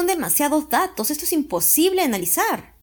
Son demasiados datos, esto es imposible analizar.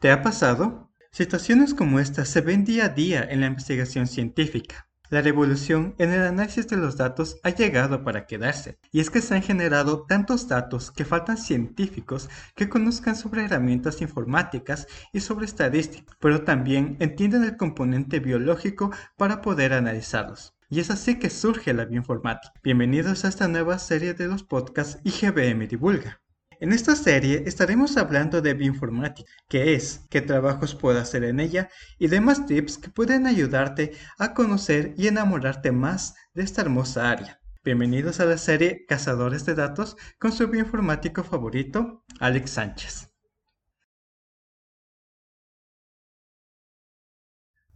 ¿Te ha pasado? Situaciones como esta se ven día a día en la investigación científica. La revolución en el análisis de los datos ha llegado para quedarse, y es que se han generado tantos datos que faltan científicos que conozcan sobre herramientas informáticas y sobre estadística, pero también entienden el componente biológico para poder analizarlos. Y es así que surge la bioinformática. Bienvenidos a esta nueva serie de los podcasts IGBM Divulga. En esta serie estaremos hablando de bioinformática, qué es, qué trabajos puedo hacer en ella y demás tips que pueden ayudarte a conocer y enamorarte más de esta hermosa área. Bienvenidos a la serie Cazadores de Datos con su bioinformático favorito, Alex Sánchez.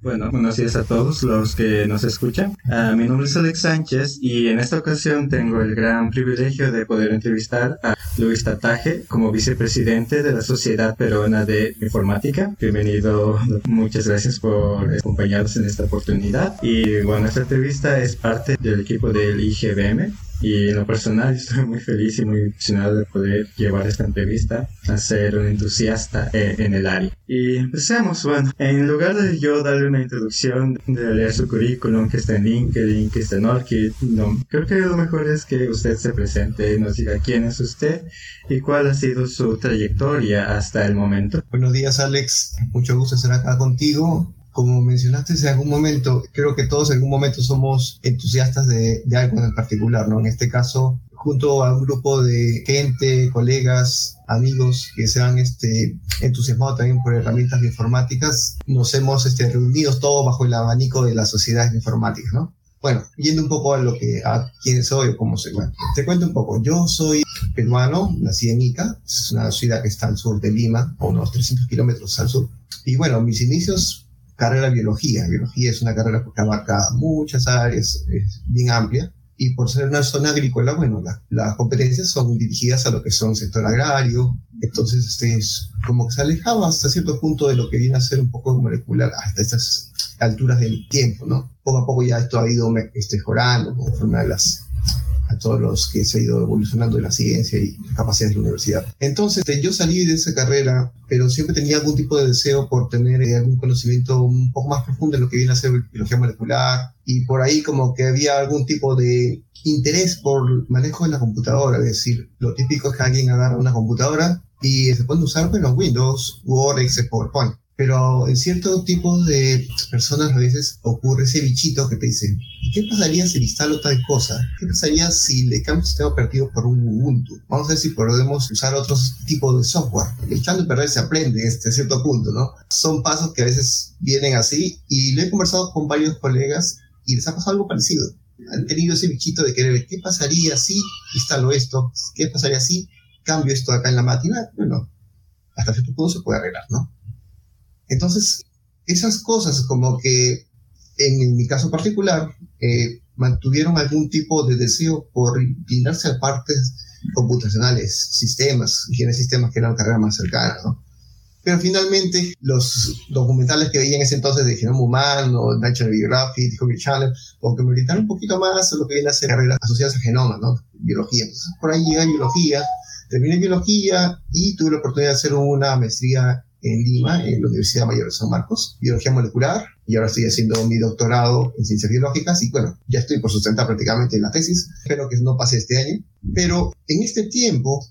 Bueno, buenos días a todos los que nos escuchan. Ah, mi nombre es Alex Sánchez y en esta ocasión tengo el gran privilegio de poder entrevistar a Luis Tataje como vicepresidente de la Sociedad Peruana de Informática. Bienvenido, muchas gracias por acompañarnos en esta oportunidad. Y bueno, esta entrevista es parte del equipo del IGBM y en lo personal estoy muy feliz y muy emocionado de poder llevar esta entrevista a ser un entusiasta eh, en el área. Y empecemos, bueno, en lugar de yo darle una introducción, de leer su currículum que está en LinkedIn, que está en Orchid, no, creo que lo mejor es que usted se presente, nos diga quién es usted y cuál ha sido su trayectoria hasta el momento. Buenos días Alex, mucho gusto estar acá contigo como mencionaste en algún momento, creo que todos en algún momento somos entusiastas de, algo en particular, ¿no? En este caso, junto a un grupo de gente, colegas, amigos que se han este, entusiasmado también por herramientas informáticas, nos hemos este, reunido todos bajo el abanico de las sociedades informáticas, ¿no? Bueno, yendo un poco a lo que, a quién soy o cómo soy. Bueno, te cuento un poco. Yo soy peruano, nací en Ica, es una ciudad que está al sur de Lima, unos 300 kilómetros al sur. Y bueno, mis inicios carrera biología. Biología es una carrera que abarca muchas áreas, es bien amplia. Y por ser una zona agrícola, bueno, las competencias son dirigidas a lo que son sector agrario. Entonces, este es como que se alejaba hasta cierto punto de lo que viene a ser un poco molecular hasta estas alturas del tiempo, ¿no? Poco a poco ya esto ha ido este, mejorando conforme a las a todos los que se ha ido evolucionando en la ciencia y capacidades de la universidad. Entonces, yo salí de esa carrera, pero siempre tenía algún tipo de deseo por tener eh, algún conocimiento un poco más profundo en lo que viene a ser biología molecular y por ahí como que había algún tipo de interés por manejo de la computadora, es decir, lo típico es que alguien agarra una computadora y se puede usar, bueno, Windows, Word, Excel, PowerPoint pero en cierto tipo de personas a veces ocurre ese bichito que te dice, ¿qué pasaría si le instalo tal cosa? ¿Qué pasaría si le cambio el sistema operativo por un Ubuntu? Vamos a ver si podemos usar otros tipos de software. Echando a perder se aprende este cierto punto, ¿no? Son pasos que a veces vienen así y lo he conversado con varios colegas y les ha pasado algo parecido. Han tenido ese bichito de querer, ¿qué pasaría si instalo esto? ¿Qué pasaría si cambio esto acá en la máquina? Bueno, hasta cierto punto se puede arreglar, ¿no? Entonces, esas cosas como que en, mi caso particular eh, mantuvieron algún tipo de deseo por inclinarse a partes computacionales, sistemas, ingeniería de sistemas que eran carrera más cercana, ¿no? Pero finalmente los documentales que veía en ese entonces de genoma humano, National Biography, Discovery Channel, como que me orientaron un poquito más a lo que viene a ser carreras asociadas a genoma, ¿no? Biología. Entonces, por ahí llega biología, terminé biología y tuve la oportunidad de hacer una maestría en Lima, en la Universidad Mayor de San Marcos, biología molecular, y ahora estoy haciendo mi doctorado en ciencias biológicas y bueno, ya estoy por sustentar prácticamente en la tesis, espero que no pase este año, pero en este tiempo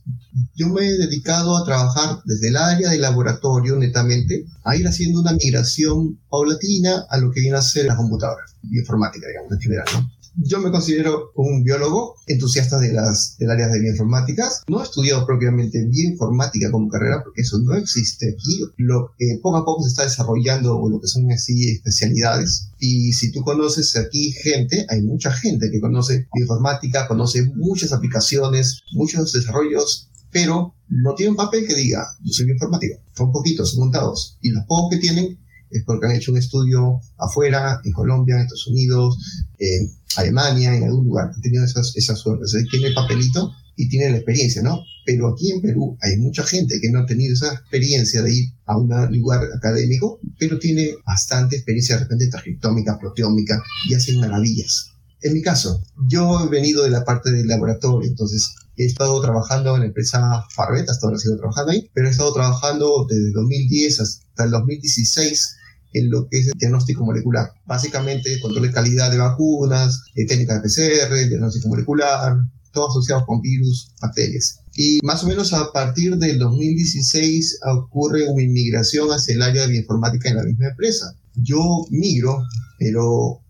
yo me he dedicado a trabajar desde el área de laboratorio netamente, a ir haciendo una migración paulatina a lo que viene a ser la computadora, informática, digamos, en general, ¿no? Yo me considero un biólogo entusiasta de las, del área de bioinformáticas. No he estudiado propiamente bioinformática como carrera porque eso no existe aquí. Lo que poco a poco se está desarrollando lo que son así especialidades. Y si tú conoces aquí gente, hay mucha gente que conoce bioinformática, conoce muchas aplicaciones, muchos desarrollos, pero no tiene un papel que diga, yo soy bioinformático. Son poquitos, son contados. Y los pocos que tienen es porque han hecho un estudio afuera, en Colombia, en Estados Unidos, en Alemania, en algún lugar, han tenido esas, esas suertes. Tiene el papelito y tiene la experiencia, ¿no? Pero aquí en Perú hay mucha gente que no ha tenido esa experiencia de ir a un lugar académico, pero tiene bastante experiencia de repente transcriptómica, proteómica y hacen maravillas. En mi caso, yo he venido de la parte del laboratorio, entonces he estado trabajando en la empresa Farvet, hasta ahora sigo trabajando ahí, pero he estado trabajando desde 2010 hasta el 2016 en lo que es el diagnóstico molecular. Básicamente, control de calidad de vacunas, eh, técnicas de PCR, diagnóstico molecular, todo asociado con virus, bacterias. Y más o menos a partir del 2016 ocurre una inmigración hacia el área de bioinformática en la misma empresa. Yo migro, pero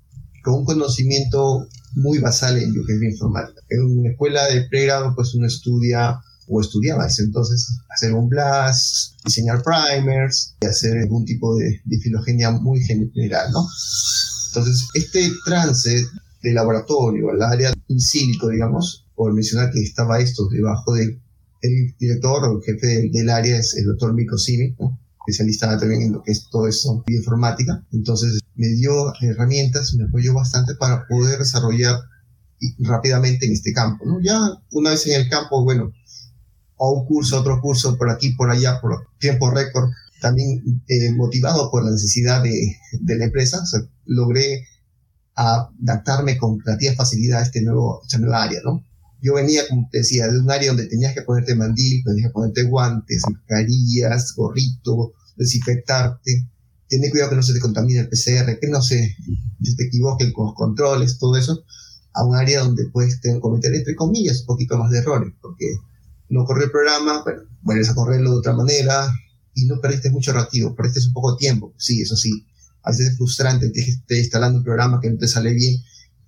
con un conocimiento muy basal en lo que es bioinformática. En una escuela de pregrado, pues uno estudia o estudiaba ese entonces hacer un blast, diseñar primers y hacer algún tipo de, de filogenia muy general, ¿no? Entonces, este trance de laboratorio al área in silico, digamos, por mencionar que estaba esto debajo del el director o el jefe del, área es el doctor Miko Simi, especialista también en lo que es todo eso, bioinformática. Entonces me dio herramientas, me apoyó bastante para poder desarrollar rápidamente en este campo. ¿no? Ya una vez en el campo, bueno, a un curso, otro curso, por aquí, por allá, por tiempo récord, también eh, motivado por la necesidad de, de la empresa, logré adaptarme con relativa facilidad a este nuevo, esta nueva área, ¿no? Yo venía, como te decía, de un área donde tenías que ponerte mandil, tenías que ponerte guantes, mascarillas, gorrito, desinfectarte, tener cuidado que no se te contamine el PCR, que no se, te equivoquen con los controles, todo eso, a un área donde puedes cometer, entre comillas, un poquito más de errores, porque no corrió el programa, bueno, vuelves a correrlo de otra manera y no perdiste mucho reactivo, perdiste un poco de tiempo, sí, eso sí. A veces es frustrante que estés instalando un programa que no te sale bien,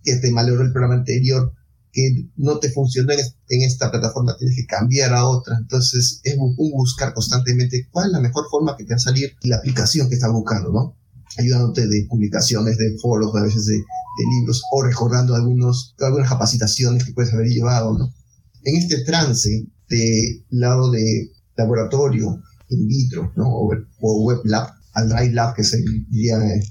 que te malogró el programa anterior, que no te funcionó en, esta plataforma, tienes que cambiar a otra. Entonces es un, buscar constantemente cuál es la mejor forma que te va a salir la aplicación que estás buscando, ¿no? Ayudándote de publicaciones, de foros, a veces de, de libros o recordando algunos, algunas capacitaciones que puedes haber llevado, ¿no? En este trance de lado de laboratorio in vitro, ¿no? O, web lab, al drive lab, que se diría el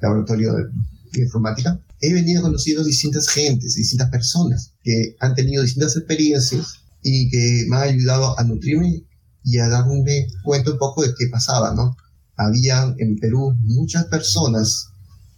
laboratorio de informática, he venido conociendo distintas gentes, distintas personas que han tenido distintas experiencias y que me han ayudado a nutrirme y a darme cuenta un poco de qué pasaba, ¿no? Había en Perú muchas personas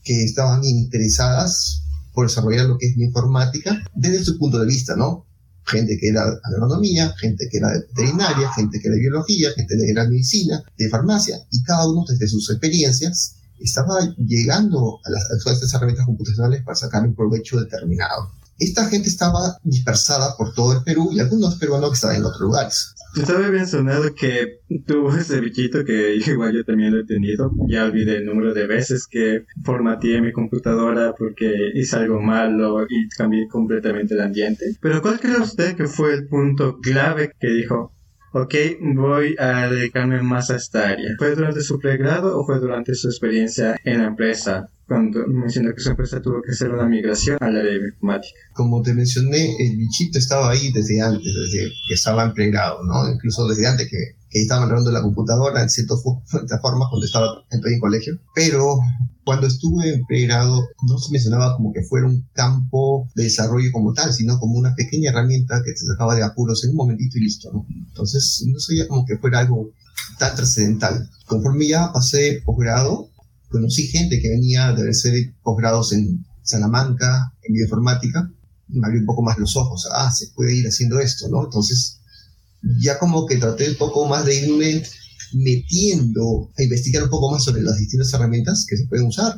que estaban interesadas por desarrollar lo que es mi informática desde su punto de vista, ¿no? Gente que era agronomía, gente que era veterinaria, gente que era biología, gente que era medicina, de farmacia, y cada uno desde sus experiencias estaba llegando a, las, a estas herramientas computacionales para sacar un provecho determinado. Esta gente estaba dispersada por todo el Perú y algunos peruanos que estaban en otros lugares. Estaba bien sonado que tuvo ese bichito que igual yo también lo he tenido. Ya olvidé el número de veces que formateé mi computadora porque hice algo malo y cambié completamente el ambiente. Pero ¿cuál cree usted que fue el punto clave que dijo, ok, voy a dedicarme más a esta área. ¿Fue durante su pregrado o fue durante su experiencia en la empresa? Cuando mencionó que su empresa tuvo que hacer una migración al área informática. Como te mencioné, el bichito estaba ahí desde antes, desde que estaba en pregrado, ¿no? Incluso desde antes que, que estaba agarrando la computadora en cierta forma cuando estaba en colegio. Pero cuando estuve en pregrado no se mencionaba como que fuera un campo de desarrollo como tal, sino como una pequeña herramienta que te sacaba de apuros en un momentito y listo, ¿no? Entonces no sabía como que fuera algo tan trascendental. Conforme ya pasé posgrado, conocí gente que venía de hacer posgrados en Salamanca, en bioinformática, me abrió un poco más los ojos, ah, se puede ir haciendo esto, ¿no? Entonces ya como que traté un poco más de irme metiendo a investigar un poco más sobre las distintas herramientas que se pueden usar,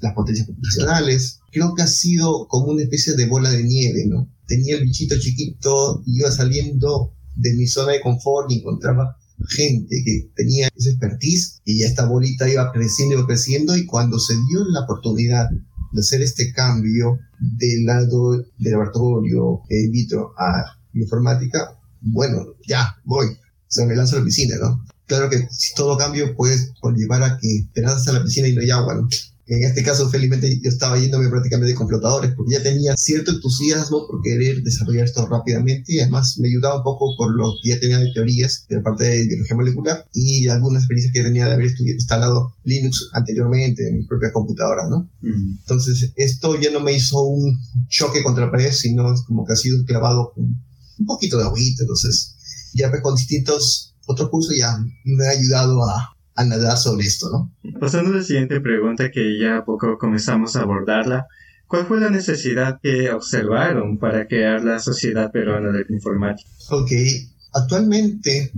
las potencias computacionales. Creo que ha sido como una especie de bola de nieve, ¿no? Tenía el bichito chiquito, iba saliendo de mi zona de confort y encontraba gente que tenía esa expertise y esta bolita iba creciendo, iba creciendo y cuando se dio la oportunidad de hacer este cambio del lado del laboratorio in vitro a informática, bueno, ya, voy, se me lanza a la piscina, ¿no? Claro que si todo cambio puede conllevar a que te lanzas a la piscina y no hay agua, ¿no? En este caso, felizmente, yo estaba yéndome prácticamente con flotadores porque ya tenía cierto entusiasmo por querer desarrollar esto rápidamente y además me ayudaba un poco por lo que ya tenía de teorías de la parte de biología molecular y algunas experiencias que tenía de haber instalado Linux anteriormente en mi propia computadora, ¿no? Entonces, esto ya no me hizo un choque contra la pared, sino como que ha sido clavado un, un poquito de agüita, entonces ya con distintos otro curso ya me ha ayudado a, a nadar sobre esto, ¿no? Pasando a la siguiente pregunta que ya poco comenzamos a abordarla. ¿Cuál fue la necesidad que observaron para crear la Sociedad Peruana de Informática? Ok, actualmente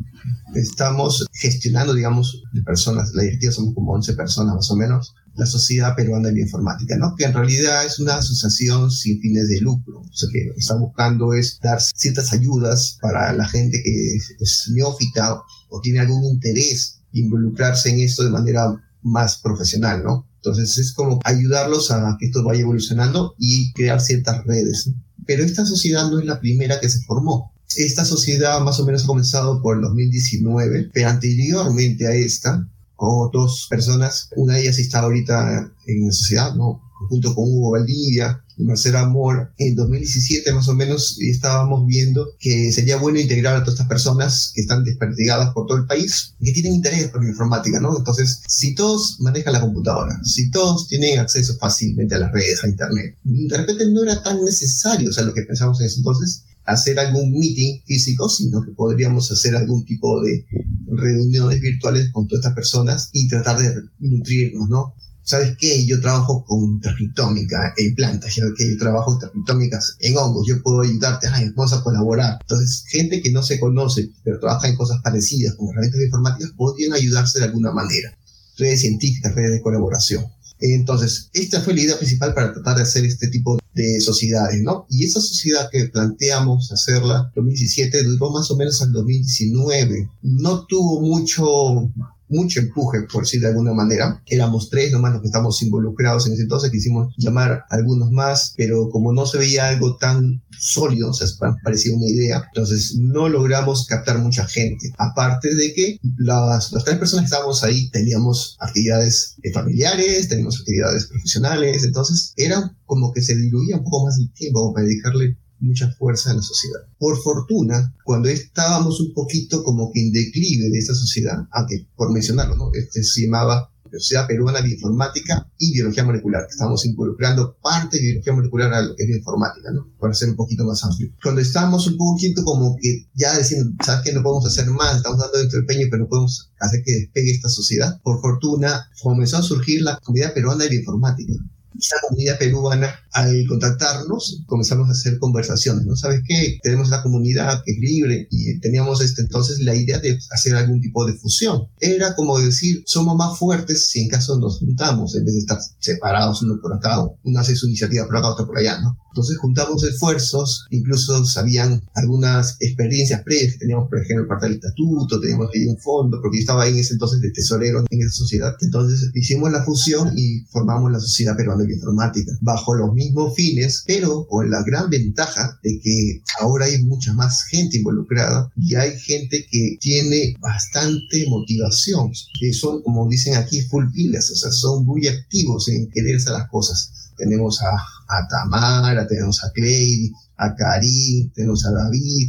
estamos gestionando, digamos, de personas, la directiva somos como 11 personas más o menos, la Sociedad Peruana de Informática, ¿no? Que en realidad es una asociación sin fines de lucro, o sea, que lo que está buscando es dar ciertas ayudas para la gente que es neófita o tiene algún interés involucrarse en esto de manera más profesional, ¿no? Entonces es como ayudarlos a que esto vaya evolucionando y crear ciertas redes. Pero esta sociedad no es la primera que se formó. Esta sociedad más o menos ha comenzado por el 2019, pero anteriormente a esta, con dos personas, una de ellas está ahorita en la sociedad, ¿no? junto con Hugo Valdivia y Marcela Amor, en 2017 más o menos estábamos viendo que sería bueno integrar a todas estas personas que están desperdigadas por todo el país y que tienen interés por la informática, ¿no? Entonces, si todos manejan la computadora, si todos tienen acceso fácilmente a las redes, a Internet, de repente no era tan necesario, o sea, lo que pensamos en ese entonces, hacer algún meeting físico, sino que podríamos hacer algún tipo de reuniones virtuales con todas estas personas y tratar de nutrirnos, ¿no? ¿sabes qué? Yo trabajo con transcriptómica en plantas, ¿sabes qué? Yo trabajo transcriptómicas en hongos, yo puedo ayudarte, ay, vamos a colaborar. Entonces, gente que no se conoce, pero trabaja en cosas parecidas, con herramientas informáticas, podrían ayudarse de alguna manera. Redes científicas, redes de colaboración. Entonces, esta fue la idea principal para tratar de hacer este tipo de sociedades, ¿no? Y esa sociedad que planteamos hacerla en 2017 duró más o menos al 2019. No tuvo mucho mucho empuje, por decir de alguna manera. Éramos tres nomás los que estamos involucrados en ese entonces, quisimos llamar a algunos más, pero como no se veía algo tan sólido, o sea, parecía una idea, entonces no logramos captar mucha gente. Aparte de que las, las tres personas que estábamos ahí teníamos actividades familiares, teníamos actividades profesionales, entonces era como que se diluía un poco más el tiempo para dedicarle mucha fuerza en la sociedad. Por fortuna, cuando estábamos un poquito como que en declive de esa sociedad, aunque por mencionarlo, ¿no? Este se llamaba Sociedad Peruana de Informática y Biología Molecular, que estamos involucrando parte de biología molecular a lo que es la informática, ¿no? Para ser un poquito más amplio. Cuando estábamos un poquito como que ya diciendo, ¿sabes qué? No podemos hacer más, estamos dando dentro del peño, pero no podemos hacer que despegue esta sociedad. Por fortuna, comenzó a surgir la Comunidad Peruana de Informática, esta comunidad peruana, al contactarnos, comenzamos a hacer conversaciones, ¿no? ¿Sabes qué? Tenemos la comunidad que es libre y teníamos este, entonces la idea de hacer algún tipo de fusión. Era como decir, somos más fuertes si en caso nos juntamos, en vez de estar separados uno por acá, uno hace su iniciativa por acá, otro por allá, ¿no? Entonces juntamos esfuerzos, incluso sabían algunas experiencias previas que teníamos, por ejemplo, parte del estatuto, teníamos ahí un fondo, porque yo estaba ahí en ese entonces de tesorero en esa sociedad. Entonces hicimos la fusión y formamos la Sociedad Peruana Informática, bajo los mismos fines, pero con la gran ventaja de que ahora hay mucha más gente involucrada y hay gente que tiene bastante motivación, que son, como dicen aquí, full pilas, o sea, son muy activos en quererse las cosas. Tenemos a a Tamara, tenemos a Clay, a Karim, tenemos a David.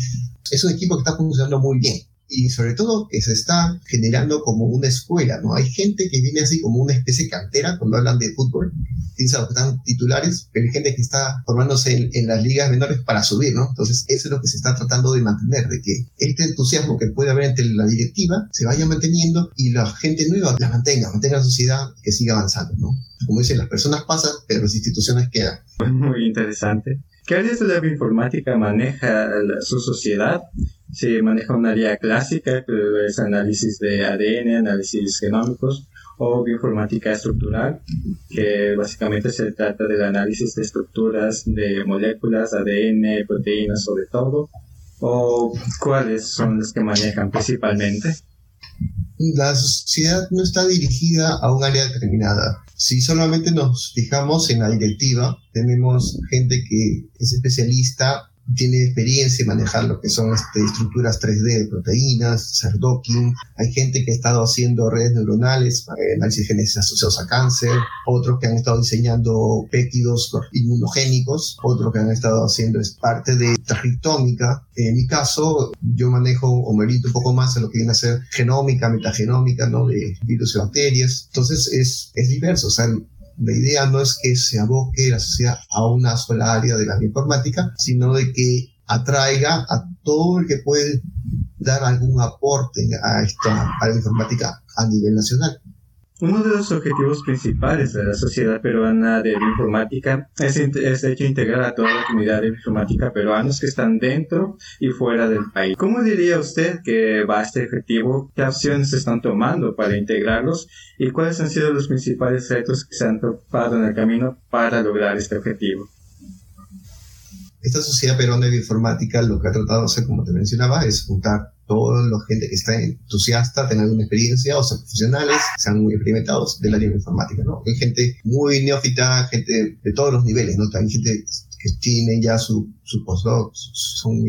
Es un equipo que está funcionando muy bien y sobre todo que se está generando como una escuela, ¿no? Hay gente que viene así como una especie de cantera cuando hablan de fútbol, piensa que están titulares, pero hay gente que está formándose en, las ligas menores para subir, ¿no? Entonces eso es lo que se está tratando de mantener, de que este entusiasmo que puede haber entre la directiva se vaya manteniendo y la gente nueva la mantenga, mantenga la sociedad que siga avanzando, ¿no? Como dicen, las personas pasan, pero las instituciones quedan. Muy interesante. ¿Qué áreas de la informática maneja su sociedad? Se maneja una área clásica, que es análisis de ADN, análisis genómicos, o bioinformática estructural, que básicamente se trata del análisis de estructuras de moléculas, ADN, proteínas sobre todo, o cuáles son las que manejan principalmente la sociedad no está dirigida a un área determinada. Si solamente nos fijamos en la directiva, tenemos gente que es especialista tiene experiencia en manejar lo que son este, estructuras 3D de proteínas, hacer docking. Hay gente que ha estado haciendo redes neuronales, eh, análisis genes asociados a cáncer, otros que han estado diseñando péptidos inmunogénicos, otros que han estado haciendo es parte de transcriptómica. En mi caso, yo manejo o me un poco más en lo que viene a ser genómica, metagenómica, ¿no? De virus y bacterias. Entonces es, es diverso, o sea, la idea no es que se aboque la sociedad a una sola área de la informática, sino de que atraiga a todo el que puede dar algún aporte a, esta, a la informática a nivel nacional. Uno de los objetivos principales de la Sociedad Peruana de Bioinformática es, es, de hecho integrar a toda la comunidad de bioinformática peruanos que están dentro y fuera del país. ¿Cómo diría usted que va este objetivo? ¿Qué acciones se están tomando para integrarlos? ¿Y cuáles han sido los principales retos que se han topado en el camino para lograr este objetivo? Esta Sociedad Peruana de Bioinformática lo que ha tratado de hacer, como te mencionaba, es juntar toda la gente que está entusiasta, tengan una experiencia, o sea, profesionales, sean muy experimentados del área de informática, ¿no? Hay gente muy neófita, gente de todos los niveles, ¿no? También gente que tiene ya su, su postdoc, son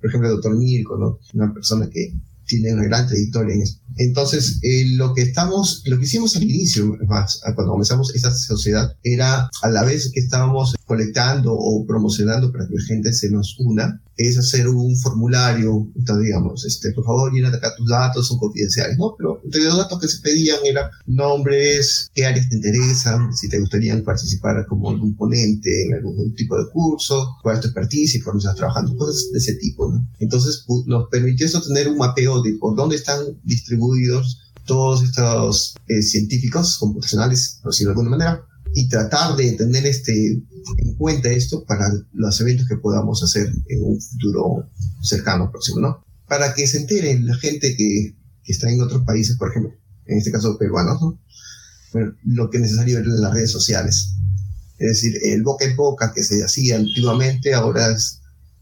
por ejemplo, el doctor Mirko, ¿no? Una persona que tiene una gran trayectoria en esto. Entonces, eh, lo que estamos, lo que hicimos al inicio, cuando comenzamos esta sociedad, era a la vez que estábamos colectando o promocionando para que la gente se nos una, es hacer un formulario, digamos, este, por favor, llena acá tus datos, son confidenciales, ¿no? Pero entre los datos que se pedían eran nombres, qué áreas te interesan, si te gustaría participar como algún ponente en algún tipo de curso, cuál es tu expertise, cuándo estás trabajando, cosas de ese tipo, ¿no? Entonces, nos permitió eso tener un mapeo de por dónde están distribuidos todos estos eh, científicos computacionales, por decirlo de alguna manera, y tratar de tener este, en cuenta esto para los eventos que podamos hacer en un futuro cercano, próximo, ¿no? Para que se enteren la gente que, que está en otros países, por ejemplo, en este caso peruanos, ¿no? Bueno, lo que es necesario ver en las redes sociales. Es decir, el boca en boca que se hacía antiguamente, ahora es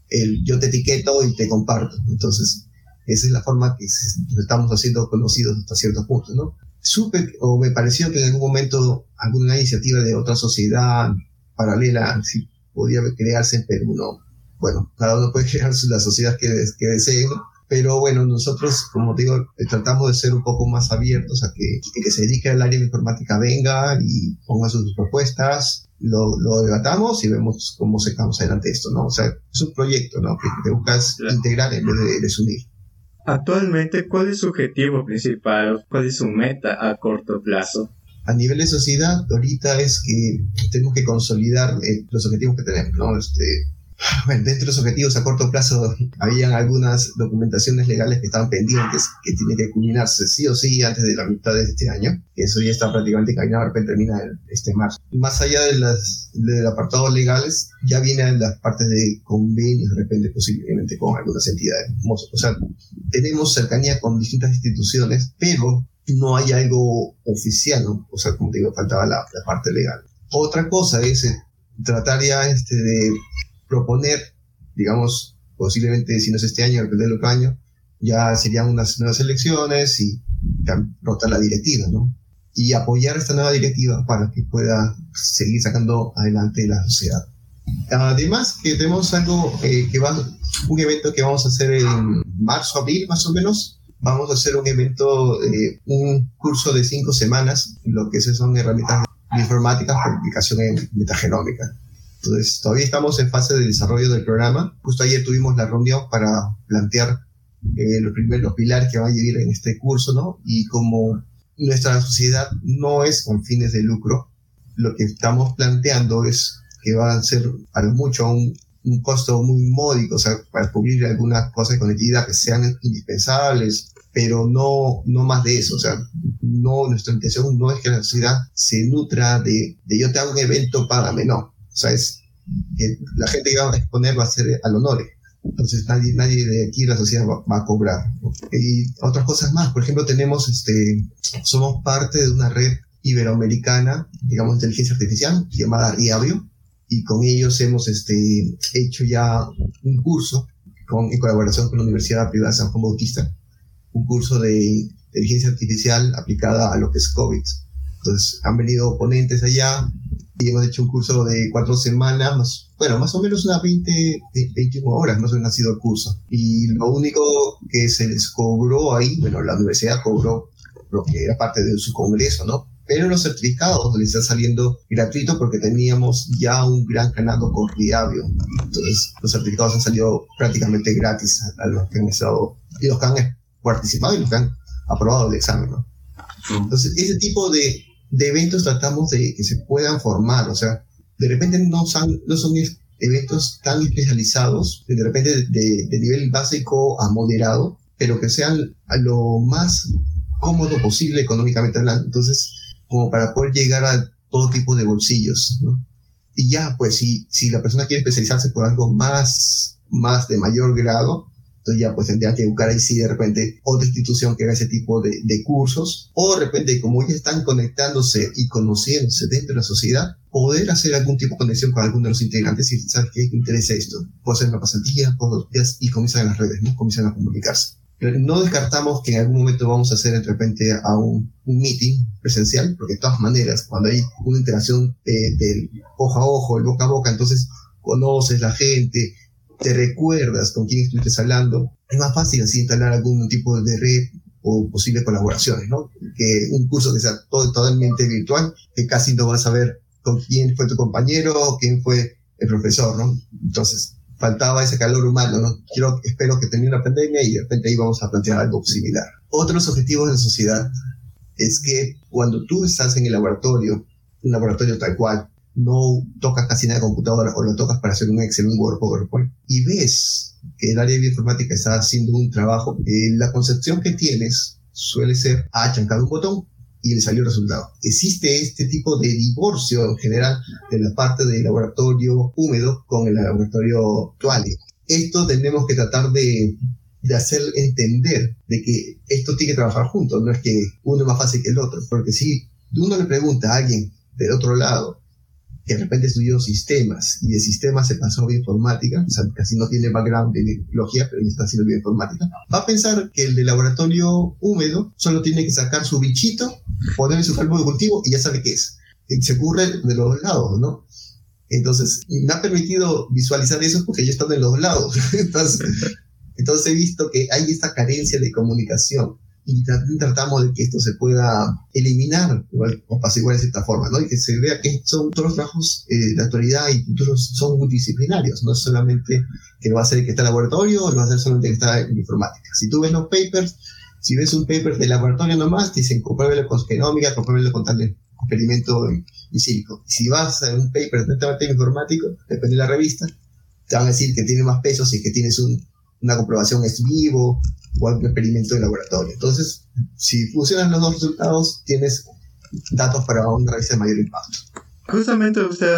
el yo te etiqueto y te comparto. Entonces, esa es la forma que estamos haciendo conocidos hasta cierto punto, ¿no? Supe o me pareció que en algún momento alguna iniciativa de otra sociedad paralela si podía crearse en Perú, ¿no? Bueno, cada uno puede crear la sociedad que, que desee, pero bueno, nosotros, como digo, eh, tratamos de ser un poco más abiertos a que, que se dedique al área de informática venga y ponga sus propuestas, lo, lo, debatamos y vemos cómo sacamos adelante esto, ¿no? O sea, es un proyecto, ¿no? Que te buscas integrar en vez de desunir. Actualmente, ¿cuál es su objetivo principal? ¿Cuál es su meta a corto plazo? A nivel de sociedad, ahorita es que tenemos que consolidar eh, los objetivos que tenemos, ¿no? Este, bueno, dentro de los objetivos a corto plazo, habían algunas documentaciones legales que estaban pendientes, que tienen que culminarse sí o sí antes de la mitad de este año. Eso ya está prácticamente caminado, repente termina este marzo. Más allá de las del apartado legales, ya vienen las partes de convenios, de repente posiblemente con algunas entidades. O sea, tenemos cercanía con distintas instituciones, pero no hay algo oficial, ¿no? O sea, como te digo, faltaba la, la parte legal. Otra cosa es eh, tratar ya este, de proponer, digamos, posiblemente si no es este año, el otro año, ya serían unas nuevas elecciones y rotar la directiva, ¿no? Y apoyar esta nueva directiva para que pueda seguir sacando adelante la sociedad. Además, que tenemos algo eh, que va, un evento que vamos a hacer en marzo, abril, más o menos. Vamos a hacer un evento, eh, un curso de cinco semanas, lo que son herramientas de informática para aplicación en metagenómica. Entonces, todavía estamos en fase de desarrollo del programa. Justo ayer tuvimos la reunión para plantear eh, los primeros pilares que van a vivir en este curso, ¿no? Y como nuestra sociedad no es con fines de lucro, lo que estamos planteando es que va a ser a lo mucho un, un costo muy módico, o sea, para cubrir algunas cosas de conectividad que sean indispensables, pero no, no más de eso, o sea, no, nuestra intención no es que la sociedad se nutra de, de yo te hago un evento, págame, no, o sea, es la gente que va a exponer va a ser al honor. Entonces nadie, nadie de aquí la sociedad va, a cobrar. Y otras cosas más. Por ejemplo, tenemos, este, somos parte de una red iberoamericana, digamos, de inteligencia artificial, llamada Riavio, y con ellos hemos este, hecho ya un curso con, en colaboración con la Universidad Privada San Juan Bautista, un curso de inteligencia artificial aplicada a lo que es COVID. Entonces han venido ponentes allá, y hemos hecho un curso de cuatro semanas, más, bueno, más o menos unas 20, 21 horas, no sé, ha sido el curso. Y lo único que se les cobró ahí, bueno, la universidad cobró lo que era parte de su congreso, ¿no? Pero los certificados les están saliendo gratuitos porque teníamos ya un gran canal con Riavio. Entonces, los certificados han salido prácticamente gratis a, los que han estado, y los que han participado y los que han aprobado el examen, ¿no? Entonces, ese tipo de, de eventos tratamos de que se puedan formar, o sea, de repente no son, no son eventos tan especializados, de repente de, nivel básico a moderado, pero que sean lo más cómodo posible económicamente hablando. Entonces, como para poder llegar a todo tipo de bolsillos, ¿no? Y ya, pues, si, si la persona quiere especializarse por algo más, más de mayor grado, entonces ya pues tendría que buscar ahí sí de repente otra institución que haga ese tipo de, de, cursos o de repente como ya están conectándose y conociéndose dentro de la sociedad, poder hacer algún tipo de conexión con alguno de los integrantes y sabes qué interesa esto, puedo hacer una pasantía puedo, y comienzan en las redes, ¿no? comienzan a comunicarse. No descartamos que en algún momento vamos a hacer de repente a un, un meeting presencial, porque de todas maneras, cuando hay una interacción eh, del ojo a ojo, el boca a boca, entonces conoces la gente, te recuerdas con quién estuviste hablando, es más fácil así instalar algún tipo de red o posibles colaboraciones, ¿no? Que un curso que sea todo, totalmente virtual, que casi no vas a ver con quién fue tu compañero o quién fue el profesor, ¿no? Entonces, faltaba ese calor humano, ¿no? Quiero, espero que termine la pandemia y de repente ahí vamos a plantear algo similar. Otros objetivos de la sociedad es que cuando tú estás en el laboratorio, un laboratorio tal cual, no tocas casi nada de computadora o lo tocas para hacer un Excel, un Word, PowerPoint, y ves que el área de bioinformática está haciendo un trabajo, eh, la concepción que tienes suele ser, ah, chancado un botón y le salió el resultado. Existe este tipo de divorcio en general de la parte del laboratorio húmedo con el laboratorio actual. Esto tenemos que tratar de, de hacer entender de que esto tiene que trabajar juntos, no es que uno es más fácil que el otro, porque si uno le pregunta a alguien del otro lado de repente estudió sistemas y de sistemas se pasó a bioinformática, o sea, casi no tiene background en biología, pero ya está haciendo bioinformática, va a pensar que el de laboratorio húmedo solo tiene que sacar su bichito, ponerle su calvo de cultivo y ya sabe qué es. Se ocurre de los dos lados, ¿no? Entonces, me ha permitido visualizar eso porque yo he estado en los dos lados. entonces he visto que hay esta carencia de comunicación y tratamos de que esto se pueda eliminar o apaciguar de cierta forma, ¿no? Y que se vea que son todos los trabajos eh, de actualidad y todos son multidisciplinarios, no es solamente que lo va a hacer el que está en laboratorio o lo va a hacer solamente el que está en informática. Si tú ves los papers, si ves un paper de laboratorio nomás, te dicen compruébelo con genómica, compruébelo con tal experimento en, sílico. Si vas a un paper netamente informático, depende de la revista, te van a decir que tiene más peso si es que tienes un, una comprobación ex vivo o algún experimento de laboratorio. Entonces, si funcionan los dos resultados, tienes datos para una revista de mayor impacto. Justamente usted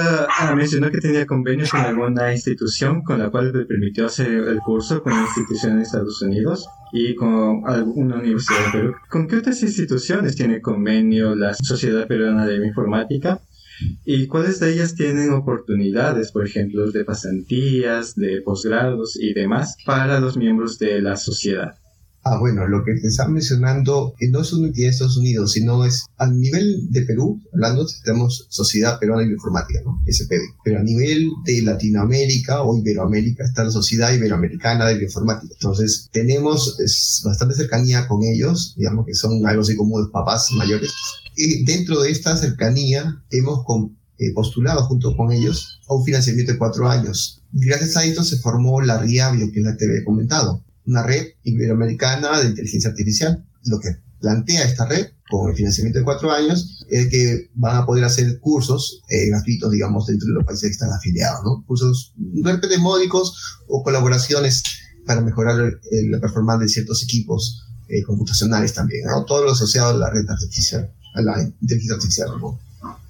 mencionó que tenía convenios con alguna institución con la cual le permitió hacer el curso con una institución en Estados Unidos y con alguna universidad de Perú. ¿Con qué otras instituciones tiene convenio la Sociedad Peruana de Informática? ¿Y cuáles de ellas tienen oportunidades, por ejemplo, de pasantías, de posgrados y demás para los miembros de la sociedad? Ah, bueno, lo que te estaba mencionando no es una entidad de Estados Unidos, sino es a nivel de Perú, hablando, tenemos Sociedad Peruana de Bioinformática, ¿no? SPB. Pero a nivel de Latinoamérica o Iberoamérica está la Sociedad Iberoamericana de Bioinformática. Entonces, tenemos bastante cercanía con ellos, digamos que son algo así como papás mayores. Y dentro de esta cercanía hemos eh, postulado junto con ellos a un financiamiento de cuatro años. Gracias a esto se formó la RIABIO, que es la que te he comentado una red iberoamericana de inteligencia artificial. Lo que plantea esta red, con el financiamiento de cuatro años, es que van a poder hacer cursos eh, gratuitos, digamos, dentro de los países que están afiliados, ¿no? Cursos de módicos o colaboraciones para mejorar la performance de ciertos equipos eh, computacionales también, ¿no? Todo lo asociado a la red artificial, a la inteligencia artificial, ¿no?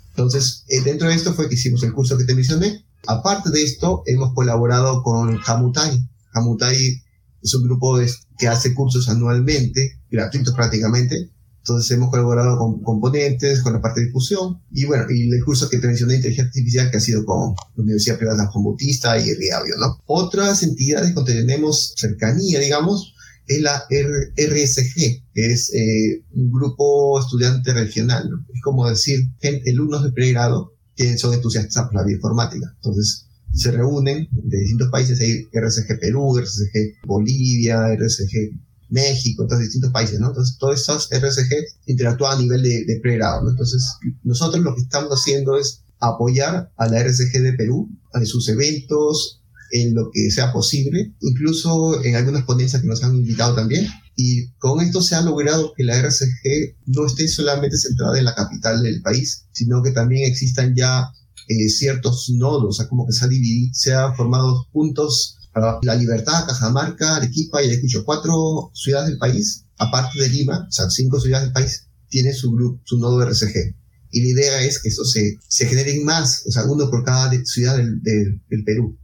Entonces, eh, dentro de esto fue que hicimos el curso que te mencioné. Aparte de esto, hemos colaborado con Hamutai. Hamutai es un grupo que hace cursos anualmente, gratuitos prácticamente. Entonces hemos colaborado con componentes, con la parte de difusión y bueno, y el curso que te mencioné de inteligencia artificial que ha sido con la Universidad Privada de San Juan Bautista y Riavio, ¿no? Otras entidades con que tenemos cercanía, digamos, es la RSG, que es eh, un grupo estudiante regional. Es como decir, alumnos de pregrado que son entusiastas por la bioinformática. Entonces, se reúnen de distintos países, hay RSG Perú, RSG Bolivia, RSG México, entonces distintos países, ¿no? Entonces, todos esos RSG interactúan a nivel de, de pregrado, ¿no? Entonces, nosotros lo que estamos haciendo es apoyar a la RSG de Perú en sus eventos, en lo que sea posible, incluso en algunas ponencias que nos han invitado también. Y con esto se ha logrado que la RSG no esté solamente centrada en la capital del país, sino que también existan ya eh, ciertos nodos, o sea, como que se ha dividido, se han formado puntos La Libertad, Cajamarca, Arequipa y Ayacucho, cuatro ciudades del país, aparte de Lima, o sea, cinco ciudades del país, tienen su grupo, su nodo RCG. Y la idea es que eso se, se generen más, o sea, uno por cada ciudad del, del, Perú.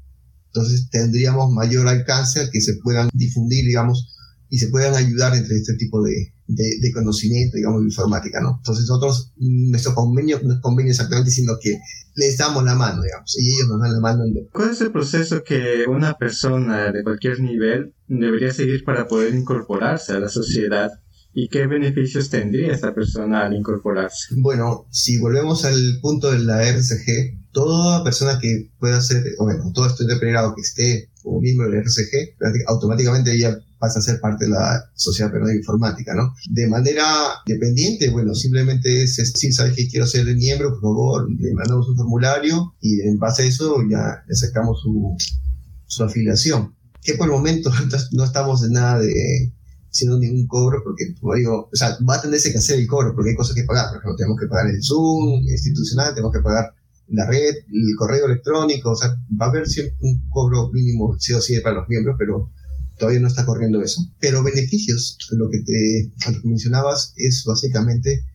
Entonces tendríamos mayor alcance a que se puedan difundir, digamos, y se puedan ayudar entre este tipo de, de, conocimiento, digamos, de informática, ¿no? Entonces nosotros, nuestro convenio no es convenio exactamente, sino que les damos la mano, digamos, y ellos nos dan la mano. ¿Cuál es el proceso que una persona de cualquier nivel debería seguir para poder incorporarse a la sociedad? ¿Y qué beneficios tendría esta persona al incorporarse? Bueno, si volvemos al punto de la RCG, toda persona que pueda ser, bueno, todo estudiante pregrado que esté como miembro de la RCG, automáticamente ya pasa a ser parte de la sociedad peruana de informática, ¿no? De manera dependiente, bueno, simplemente es, si sabes que quiero ser miembro, por favor, le mandamos un formulario y en base a eso ya le sacamos su, su afiliación. Que por el momento no estamos en nada de haciendo ningún cobro, porque, como digo, o sea, va a tenerse que hacer el cobro, porque hay cosas que pagar. Por ejemplo, tenemos que pagar el Zoom institucional, tenemos que pagar la red, el correo electrónico, o sea, va a haber siempre un cobro mínimo, sí o sí, para los miembros, pero todavía no está corriendo eso. Pero beneficios, lo que te lo que mencionabas es básicamente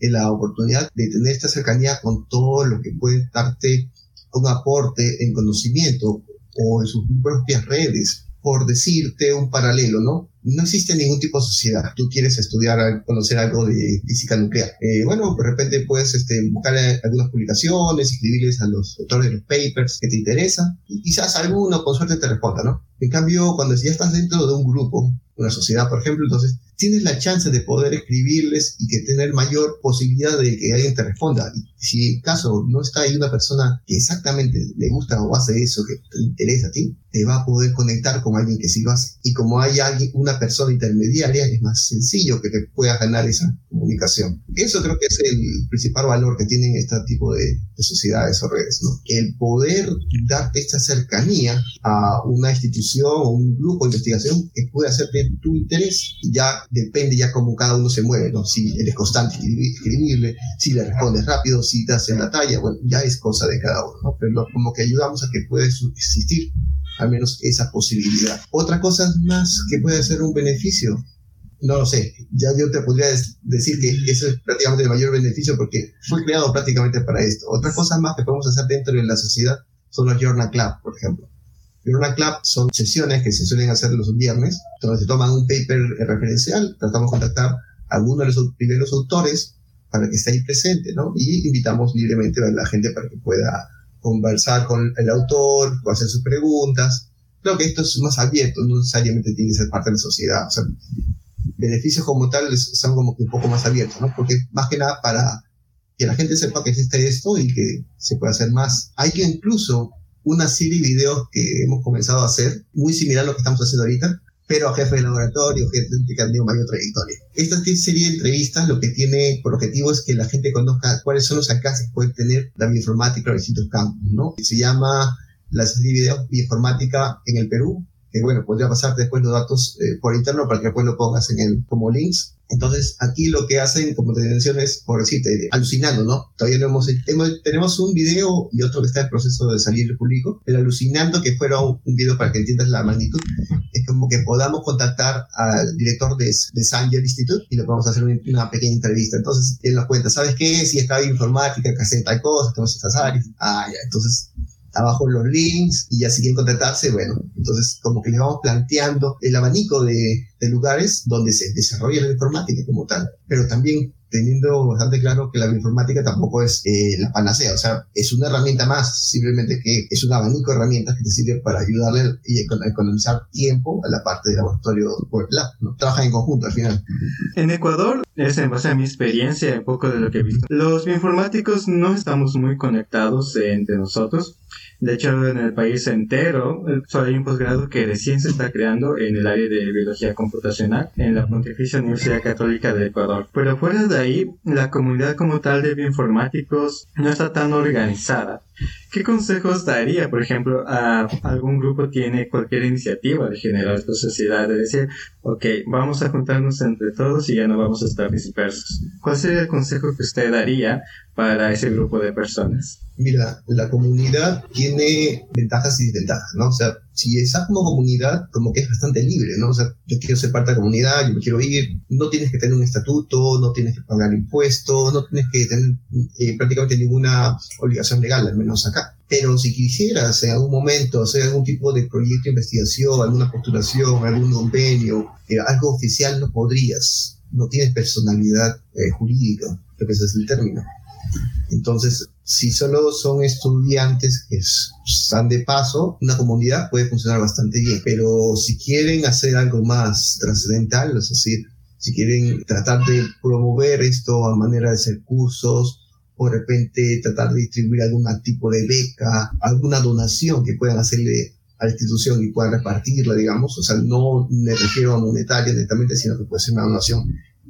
la oportunidad de tener esta cercanía con todo lo que puede darte un aporte en conocimiento o en sus propias redes, por decirte un paralelo, ¿no? No existe ningún tipo de sociedad. Tú quieres estudiar, conocer algo de física nuclear. Eh, bueno, de repente puedes este, buscar algunas publicaciones, escribirles a los autores de los papers que te interesan y quizás alguno con suerte te responda, ¿no? En cambio, cuando ya estás dentro de un grupo, una sociedad, por ejemplo, entonces tienes la chance de poder escribirles y que tener mayor posibilidad de que alguien te responda. Y si en caso no está ahí una persona que exactamente le gusta o hace eso que te interesa a ti, te va a poder conectar con alguien que sí lo hace. Y como hay alguien, una persona intermediaria, es más sencillo que te puedas ganar esa comunicación. Eso creo que es el principal valor que tienen este tipo de, sociedades o redes, ¿no? El poder darte esta cercanía a una institución o un grupo de investigación que puede hacer de tu interés. Ya depende ya cómo cada uno se mueve, ¿no? Si eres constante escribirle, si le respondes rápido, si te hacen la talla, bueno, ya es cosa de cada uno, ¿no? Pero como que ayudamos a que pueda existir al menos esa posibilidad. Otra cosa más que puede ser un beneficio, no lo sé, ya yo te podría decir que eso es prácticamente el mayor beneficio porque fue creado prácticamente para esto. Otra cosa más que podemos hacer dentro de la sociedad son los Journal Club, por ejemplo. Journal Club son sesiones que se suelen hacer los viernes, donde se toman un paper referencial, tratamos de contactar a algunos de los primeros autores para que esté ahí presente, ¿no? Y invitamos libremente a la gente para que pueda conversar con el autor, hacer sus preguntas. Creo que esto es más abierto, no necesariamente tiene que ser parte de la sociedad. Beneficios como tal son como un poco más abiertos, ¿no? Porque más que nada para que la gente sepa que existe esto y que se puede hacer más. Hay incluso una serie de videos que hemos comenzado a hacer, muy similar a lo que estamos haciendo ahorita, pero jefe de laboratorio, gente que ha tenido mayor trayectoria. Esta serie de entrevistas lo que tiene por objetivo es que la gente conozca cuáles son los alcances que puede tener la bioinformática en distintos campos, ¿no? Se llama la serie de videos bioinformática en el Perú, que bueno, podría pasar después los datos eh, por interno para que después lo pongas en el, como links entonces, aquí lo que hacen, como te mencioné, es, por decirte, alucinando, ¿no? Todavía no hemos, tenemos un video y otro que está en proceso de salir público, pero alucinando que fuera un, video para que entiendas la magnitud, es como que podamos contactar al director de, de Sanger Institute y le podemos hacer una, pequeña entrevista. Entonces, él nos cuenta, ¿sabes qué? Si está informática, que hacen tal cosa, tenemos estas áreas. Ah, ya, entonces abajo los links y ya si quieren contratarse, bueno, entonces como que les vamos planteando el abanico de, de lugares donde se desarrolla la informática como tal, pero también teniendo bastante claro que la bioinformática tampoco es eh, la panacea, o sea, es una herramienta más, simplemente que es un abanico de herramientas que te sirve para ayudarle y economizar tiempo a la parte de laboratorio web lab, ¿no? Trabajan en conjunto al final. En Ecuador, es en base a mi experiencia, un poco de lo que he visto, los bioinformáticos no estamos muy conectados entre nosotros, de hecho, en el país entero, solo hay un posgrado que recién se está creando en el área de biología computacional en la Pontificia Universidad Católica de Ecuador. Pero fuera de ahí, la comunidad como tal de bioinformáticos no está tan organizada. ¿Qué consejos daría, por ejemplo, a algún grupo tiene cualquier iniciativa de generar esta sociedad, de decir, ok, vamos a juntarnos entre todos y ya no vamos a estar dispersos? ¿Cuál sería el consejo que usted daría para ese grupo de personas? Mira, la comunidad tiene ventajas y desventajas, ¿no? O sea, si estás como comunidad, como que es bastante libre, ¿no? O sea, yo quiero ser parte de la comunidad, yo me quiero ir, no tienes que tener un estatuto, no tienes que pagar impuestos, no tienes que tener eh, prácticamente ninguna obligación legal, al menos acá. Pero si quisieras en algún momento hacer algún tipo de proyecto de investigación, alguna postulación, algún convenio, eh, algo oficial, no podrías, no tienes personalidad eh, jurídica, lo que ese es el término. Entonces, si solo son estudiantes que están de paso, una comunidad puede funcionar bastante bien. Pero si quieren hacer algo más trascendental, es decir, si quieren tratar de promover esto a manera de hacer cursos, o de repente tratar de distribuir algún tipo de beca, alguna donación que puedan hacerle a la institución y puedan repartirla, digamos, o sea, no me refiero a monetaria netamente, sino que puede ser una donación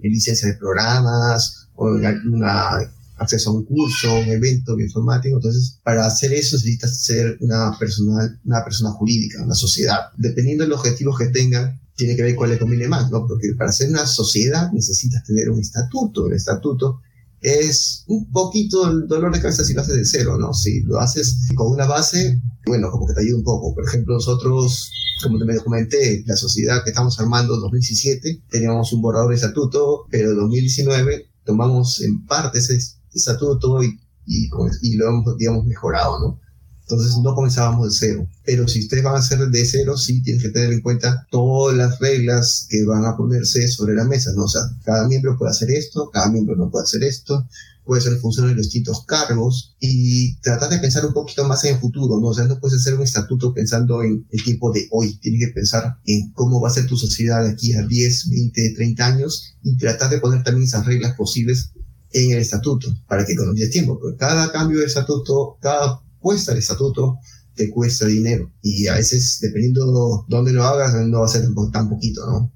en licencia de programas o en alguna acceso a un curso, un evento informático. Entonces, para hacer eso necesitas ser una persona, una persona jurídica, una sociedad. Dependiendo de los objetivos que tengan, tiene que ver cuál le conviene más, ¿no? Porque para ser una sociedad necesitas tener un estatuto. El estatuto es un poquito el dolor de cabeza si lo haces de cero, ¿no? Si lo haces con una base, bueno, como que te ayuda un poco. Por ejemplo, nosotros, como te me comenté, la sociedad que estamos armando en 2017, teníamos un borrador de estatuto, pero en 2019 tomamos en parte ese estatuto y, y, y lo hemos, digamos, mejorado, ¿no? Entonces no comenzábamos de cero. Pero si ustedes van a hacer de cero, sí tienen que tener en cuenta todas las reglas que van a ponerse sobre la mesa, ¿no? O sea, cada miembro puede hacer esto, cada miembro no puede hacer esto, puede ser función de los distintos cargos y tratar de pensar un poquito más en el futuro, ¿no? O sea, no puedes hacer un estatuto pensando en el tiempo de hoy, tienes que pensar en cómo va a ser tu sociedad de aquí a 10, 20, 30 años y tratar de poner también esas reglas posibles en el estatuto para que economice tiempo, porque cada cambio de estatuto, cada puesta del estatuto te cuesta dinero y a veces dependiendo dónde lo hagas no va a ser tan poquito, ¿no?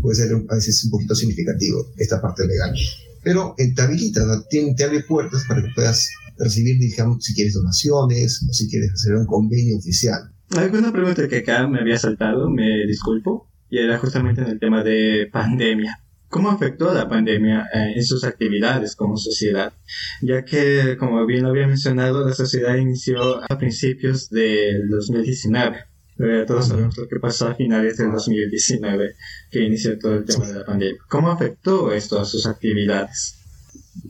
Puede ser a veces un poquito significativo esta parte legal. Pero te habilita, te, abre puertas para que puedas recibir, digamos, si quieres donaciones o si quieres hacer un convenio oficial. Hay una pregunta que acá me había saltado, me disculpo, y era justamente en el tema de pandemia. ¿Cómo afectó la pandemia eh, en sus actividades como sociedad? Ya que, como bien lo había mencionado, la sociedad inició a principios del 2019. Eh, todos sabemos lo que pasó a finales del 2019, que inició todo el tema de la pandemia. ¿Cómo afectó esto a sus actividades?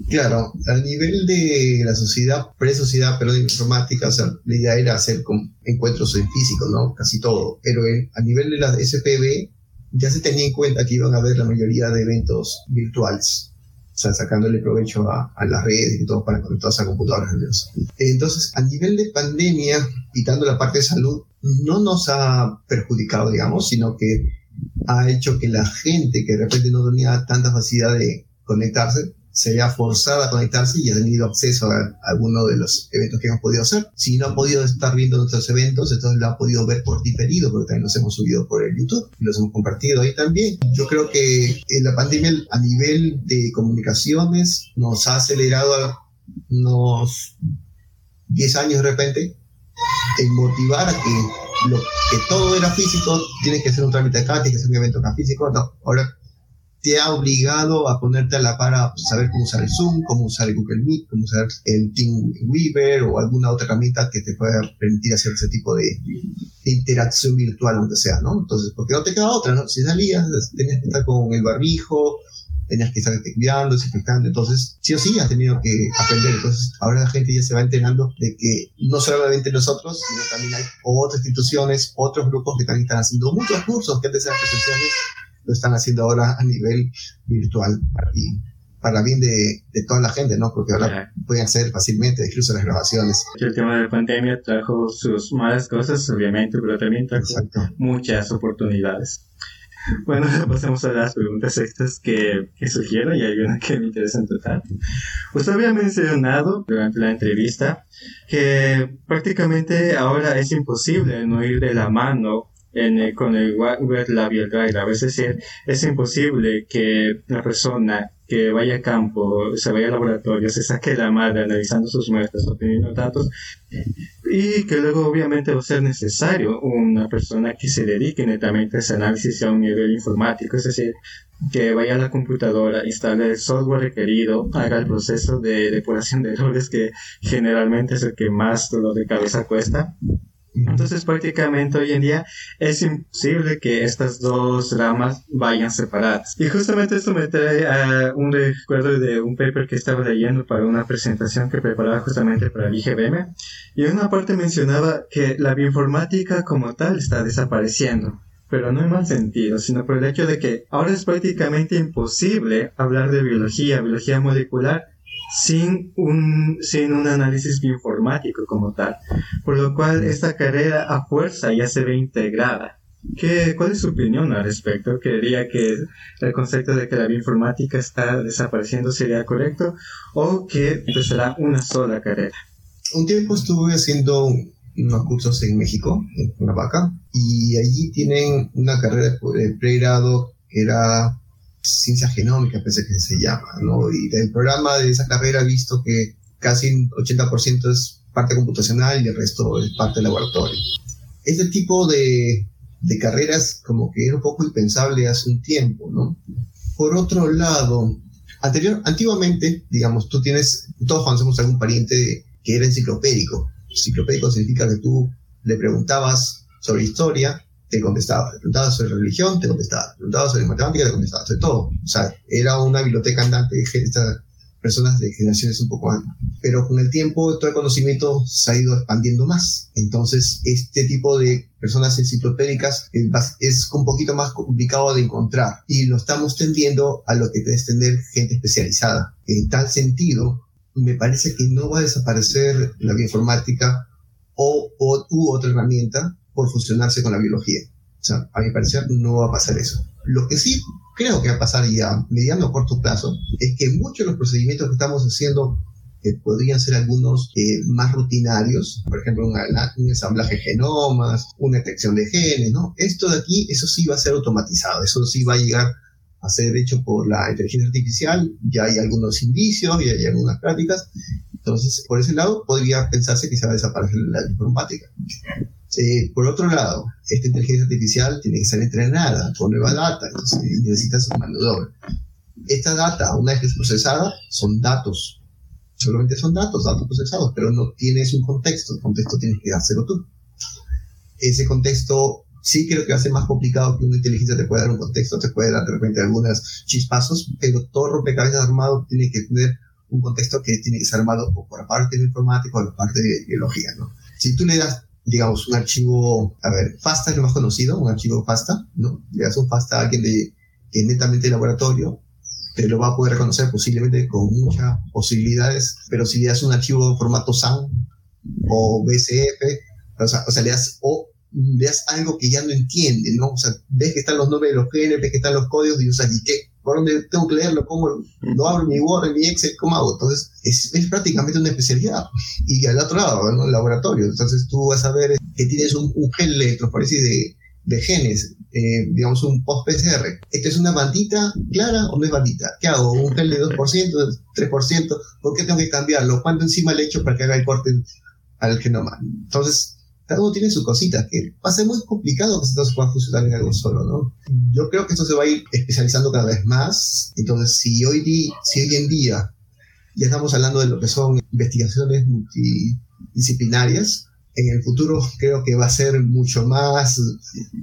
Claro, a nivel de la sociedad, pre-sociedad, pero de informática, o sea, la idea era hacer encuentros en físico, ¿no? Casi todo. Pero a nivel de la SPB, ya se tenía en cuenta que iban a haber la mayoría de eventos virtuales, sacándole provecho a, las redes y todo para conectarse a computadoras. Entonces, a nivel de pandemia, quitando la parte de salud, no nos ha perjudicado, digamos, sino que ha hecho que la gente que de repente no tenía tanta facilidad de conectarse, se vea forzada a conectarse y ha tenido acceso a, alguno de los eventos que hemos podido hacer. Si no ha podido estar viendo nuestros eventos, entonces lo ha podido ver por diferido, porque también los hemos subido por el YouTube y los hemos compartido ahí también. Yo creo que en la pandemia a nivel de comunicaciones nos ha acelerado a unos 10 años de repente en motivar a que lo que todo era físico, tiene que ser un trámite acá, tiene que ser un evento acá físico, no, ahora te ha obligado a ponerte a la par a saber cómo usar el Zoom, cómo usar el Google Meet, cómo usar el Weaver o alguna otra herramienta que te pueda permitir hacer ese tipo de, interacción virtual, aunque sea, ¿no? Entonces, porque no te queda otra, ¿no? Si salías, tenías que estar con el barbijo, tenías que estar cuidando, desinfectando, entonces sí o sí has tenido que aprender, entonces ahora la gente ya se va enterando de que no solamente nosotros, sino también hay otras instituciones, otros grupos que también están haciendo muchos cursos que antes eran presenciales lo están haciendo ahora a nivel virtual y para bien de, de toda la gente, ¿no? Porque ahora pueden acceder fácilmente incluso a las grabaciones. El tema de la pandemia trajo sus malas cosas, obviamente, pero también trajo muchas oportunidades. Bueno, pasemos a las preguntas extras que, que sugiero y hay una que me interesa en total. Usted había mencionado durante la entrevista que prácticamente ahora es imposible no ir de la mano con el web labial driver. Es decir, es imposible que la persona que vaya a campo, se vaya al laboratorio, se saque la madre analizando sus muestras, obteniendo datos, y que luego obviamente va a ser necesario una persona que se dedique netamente a ese análisis a un nivel informático, es decir, que vaya a la computadora, instale el software requerido, haga el proceso de depuración de errores que generalmente es el que más dolor de cabeza cuesta entonces prácticamente hoy en día es imposible que estas dos ramas vayan separadas. Y justamente esto me trae a un recuerdo de un paper que estaba leyendo para una presentación que preparaba justamente para el IGBM. Y en una parte mencionaba que la bioinformática como tal está desapareciendo pero no en mal sentido, sino por el hecho de que ahora es prácticamente imposible hablar de biología, biología molecular, sin un, sin un análisis bioinformático como tal, por lo cual esta carrera a fuerza ya se ve integrada. ¿Qué, ¿Cuál es su opinión al respecto? ¿Creería que el concepto de que la bioinformática está desapareciendo sería correcto o que empezará una sola carrera? Un tiempo estuve haciendo unos cursos en México, en Cuernavaca, y allí tienen una carrera de pregrado que era ciencia genómica, pensé que se llama, ¿no? Y del programa de esa carrera he visto que casi 80% es parte computacional y el resto es parte laboratorio. Este tipo de, de carreras como que era un poco impensable hace un tiempo, ¿no? Por otro lado, anterior, antiguamente, digamos, tú tienes, todos conocemos a algún pariente que era enciclopédico. Enciclopédico significa que tú le preguntabas sobre historia te contestaba. Te preguntaba sobre religión, te contestaba. Te preguntaba sobre matemática, te contestaba. Sobre todo. O sea, era una biblioteca andante de estas personas de generaciones un poco antes. Pero con el tiempo todo el conocimiento se ha ido expandiendo más. Entonces, este tipo de personas enciclopédicas es, un poquito más complicado de encontrar. Y lo estamos tendiendo a lo que es tener gente especializada. En tal sentido, me parece que no va a desaparecer la bioinformática o, o u otra herramienta por fusionarse con la biología. O sea, a mi parecer no va a pasar eso. Lo que sí creo que va a pasar ya a mediano corto plazo es que muchos de los procedimientos que estamos haciendo que podrían ser algunos eh, más rutinarios, por ejemplo, un, ensamblaje de genomas, una detección de genes, ¿no? Esto de aquí, eso sí va a ser automatizado, eso sí va a llegar a ser hecho por la inteligencia artificial, ya hay algunos indicios, ya hay algunas prácticas, entonces, por ese lado, podría pensarse que se va a desaparecer la informática. Eh, por otro lado, esta inteligencia artificial tiene que ser entrenada con nueva data, entonces necesita su mano doble. Esta data, una vez que es procesada, son datos. Solamente son datos, datos procesados, pero no tienes un contexto. El contexto tienes que hacerlo tú. Ese contexto sí creo que ser más complicado que una inteligencia te pueda dar un contexto, te puede dar de repente algunos chispazos, pero todo rompecabezas armado tiene que tener un contexto que tiene que ser armado por la parte de informática o por la parte de biología, ¿no? Si tú le das digamos, un archivo, a ver, FASTA es lo más conocido, un archivo FASTA, ¿no? Le das un FASTA a alguien de, que es netamente laboratorio, te lo va a poder reconocer posiblemente con muchas posibilidades, pero si le das un archivo en formato SAM o BCF, o sea, o sea le das, o le das algo que ya no entiende, ¿no? O sea, ves que están los nombres de los genes, ves que están los códigos y, sea, ¿y qué? ¿Por dónde tengo que leerlo? ¿Cómo lo abro mi Word, mi Excel? ¿Cómo hago? Entonces, es, es prácticamente una especialidad. Y al otro lado, ¿no? El laboratorio. Entonces, tú vas a ver que tienes un, un gen electroforesis de, de genes, eh, digamos un post-PCR. ¿Esta es una bandita clara o no es bandita? ¿Qué hago? ¿Un gel de 2%, 3%? ¿Por qué tengo que cambiarlo? ¿Cuánto encima le echo para que haga el corte al genoma? Entonces, cada uno tiene sus cositas, que va a ser muy complicado que se pueda funcionar en algo solo, ¿no? Yo creo que esto se va a ir especializando cada vez más. Entonces, si hoy, si hoy en día ya estamos hablando de lo que son investigaciones multidisciplinarias, en el futuro creo que va a ser mucho más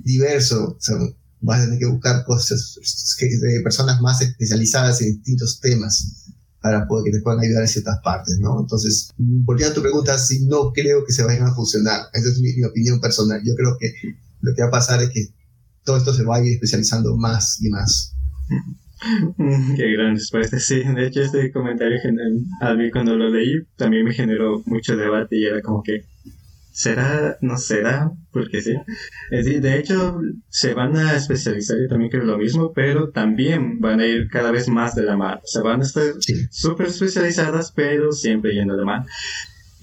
diverso. O sea, a tener que buscar cosas de personas más especializadas en distintos temas para poder que te puedan ayudar en ciertas partes, ¿no? Entonces, volviendo a tu pregunta, si no creo que se vayan a funcionar. Esa es mi, opinión personal. Yo creo que lo que va a pasar es que todo esto se va a ir especializando más y más. Qué gran respuesta, sí. De hecho, este comentario a mí cuando lo leí también me generó mucho debate y era como que será, no será, porque sí. de hecho, se van a especializar, yo también creo lo mismo, pero también van a ir cada vez más de la mano. O sea, van a estar súper especializadas, pero siempre yendo de mano.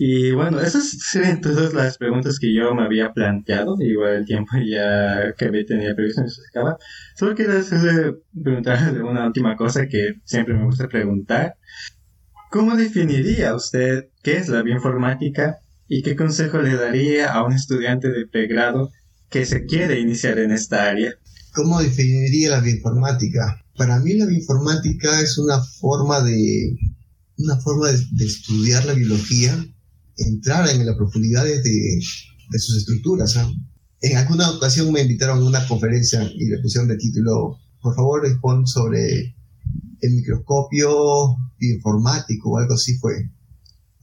Y bueno, esas serían todas las preguntas que yo me había planteado. Igual el tiempo ya que había tenido previsto se acaba. Solo quiero hacerle preguntar una última cosa que siempre me gusta preguntar. ¿Cómo definiría usted qué es la bioinformática ¿Y qué consejo le daría a un estudiante de pregrado que se quiere iniciar en esta área? ¿Cómo definiría la bioinformática? Para mí la bioinformática es una forma de, una forma de, estudiar la biología, entrar en las profundidades de, de sus estructuras. ¿ah? En alguna ocasión me invitaron a una conferencia y le pusieron de título, por favor, respond sobre el microscopio informático o algo así fue.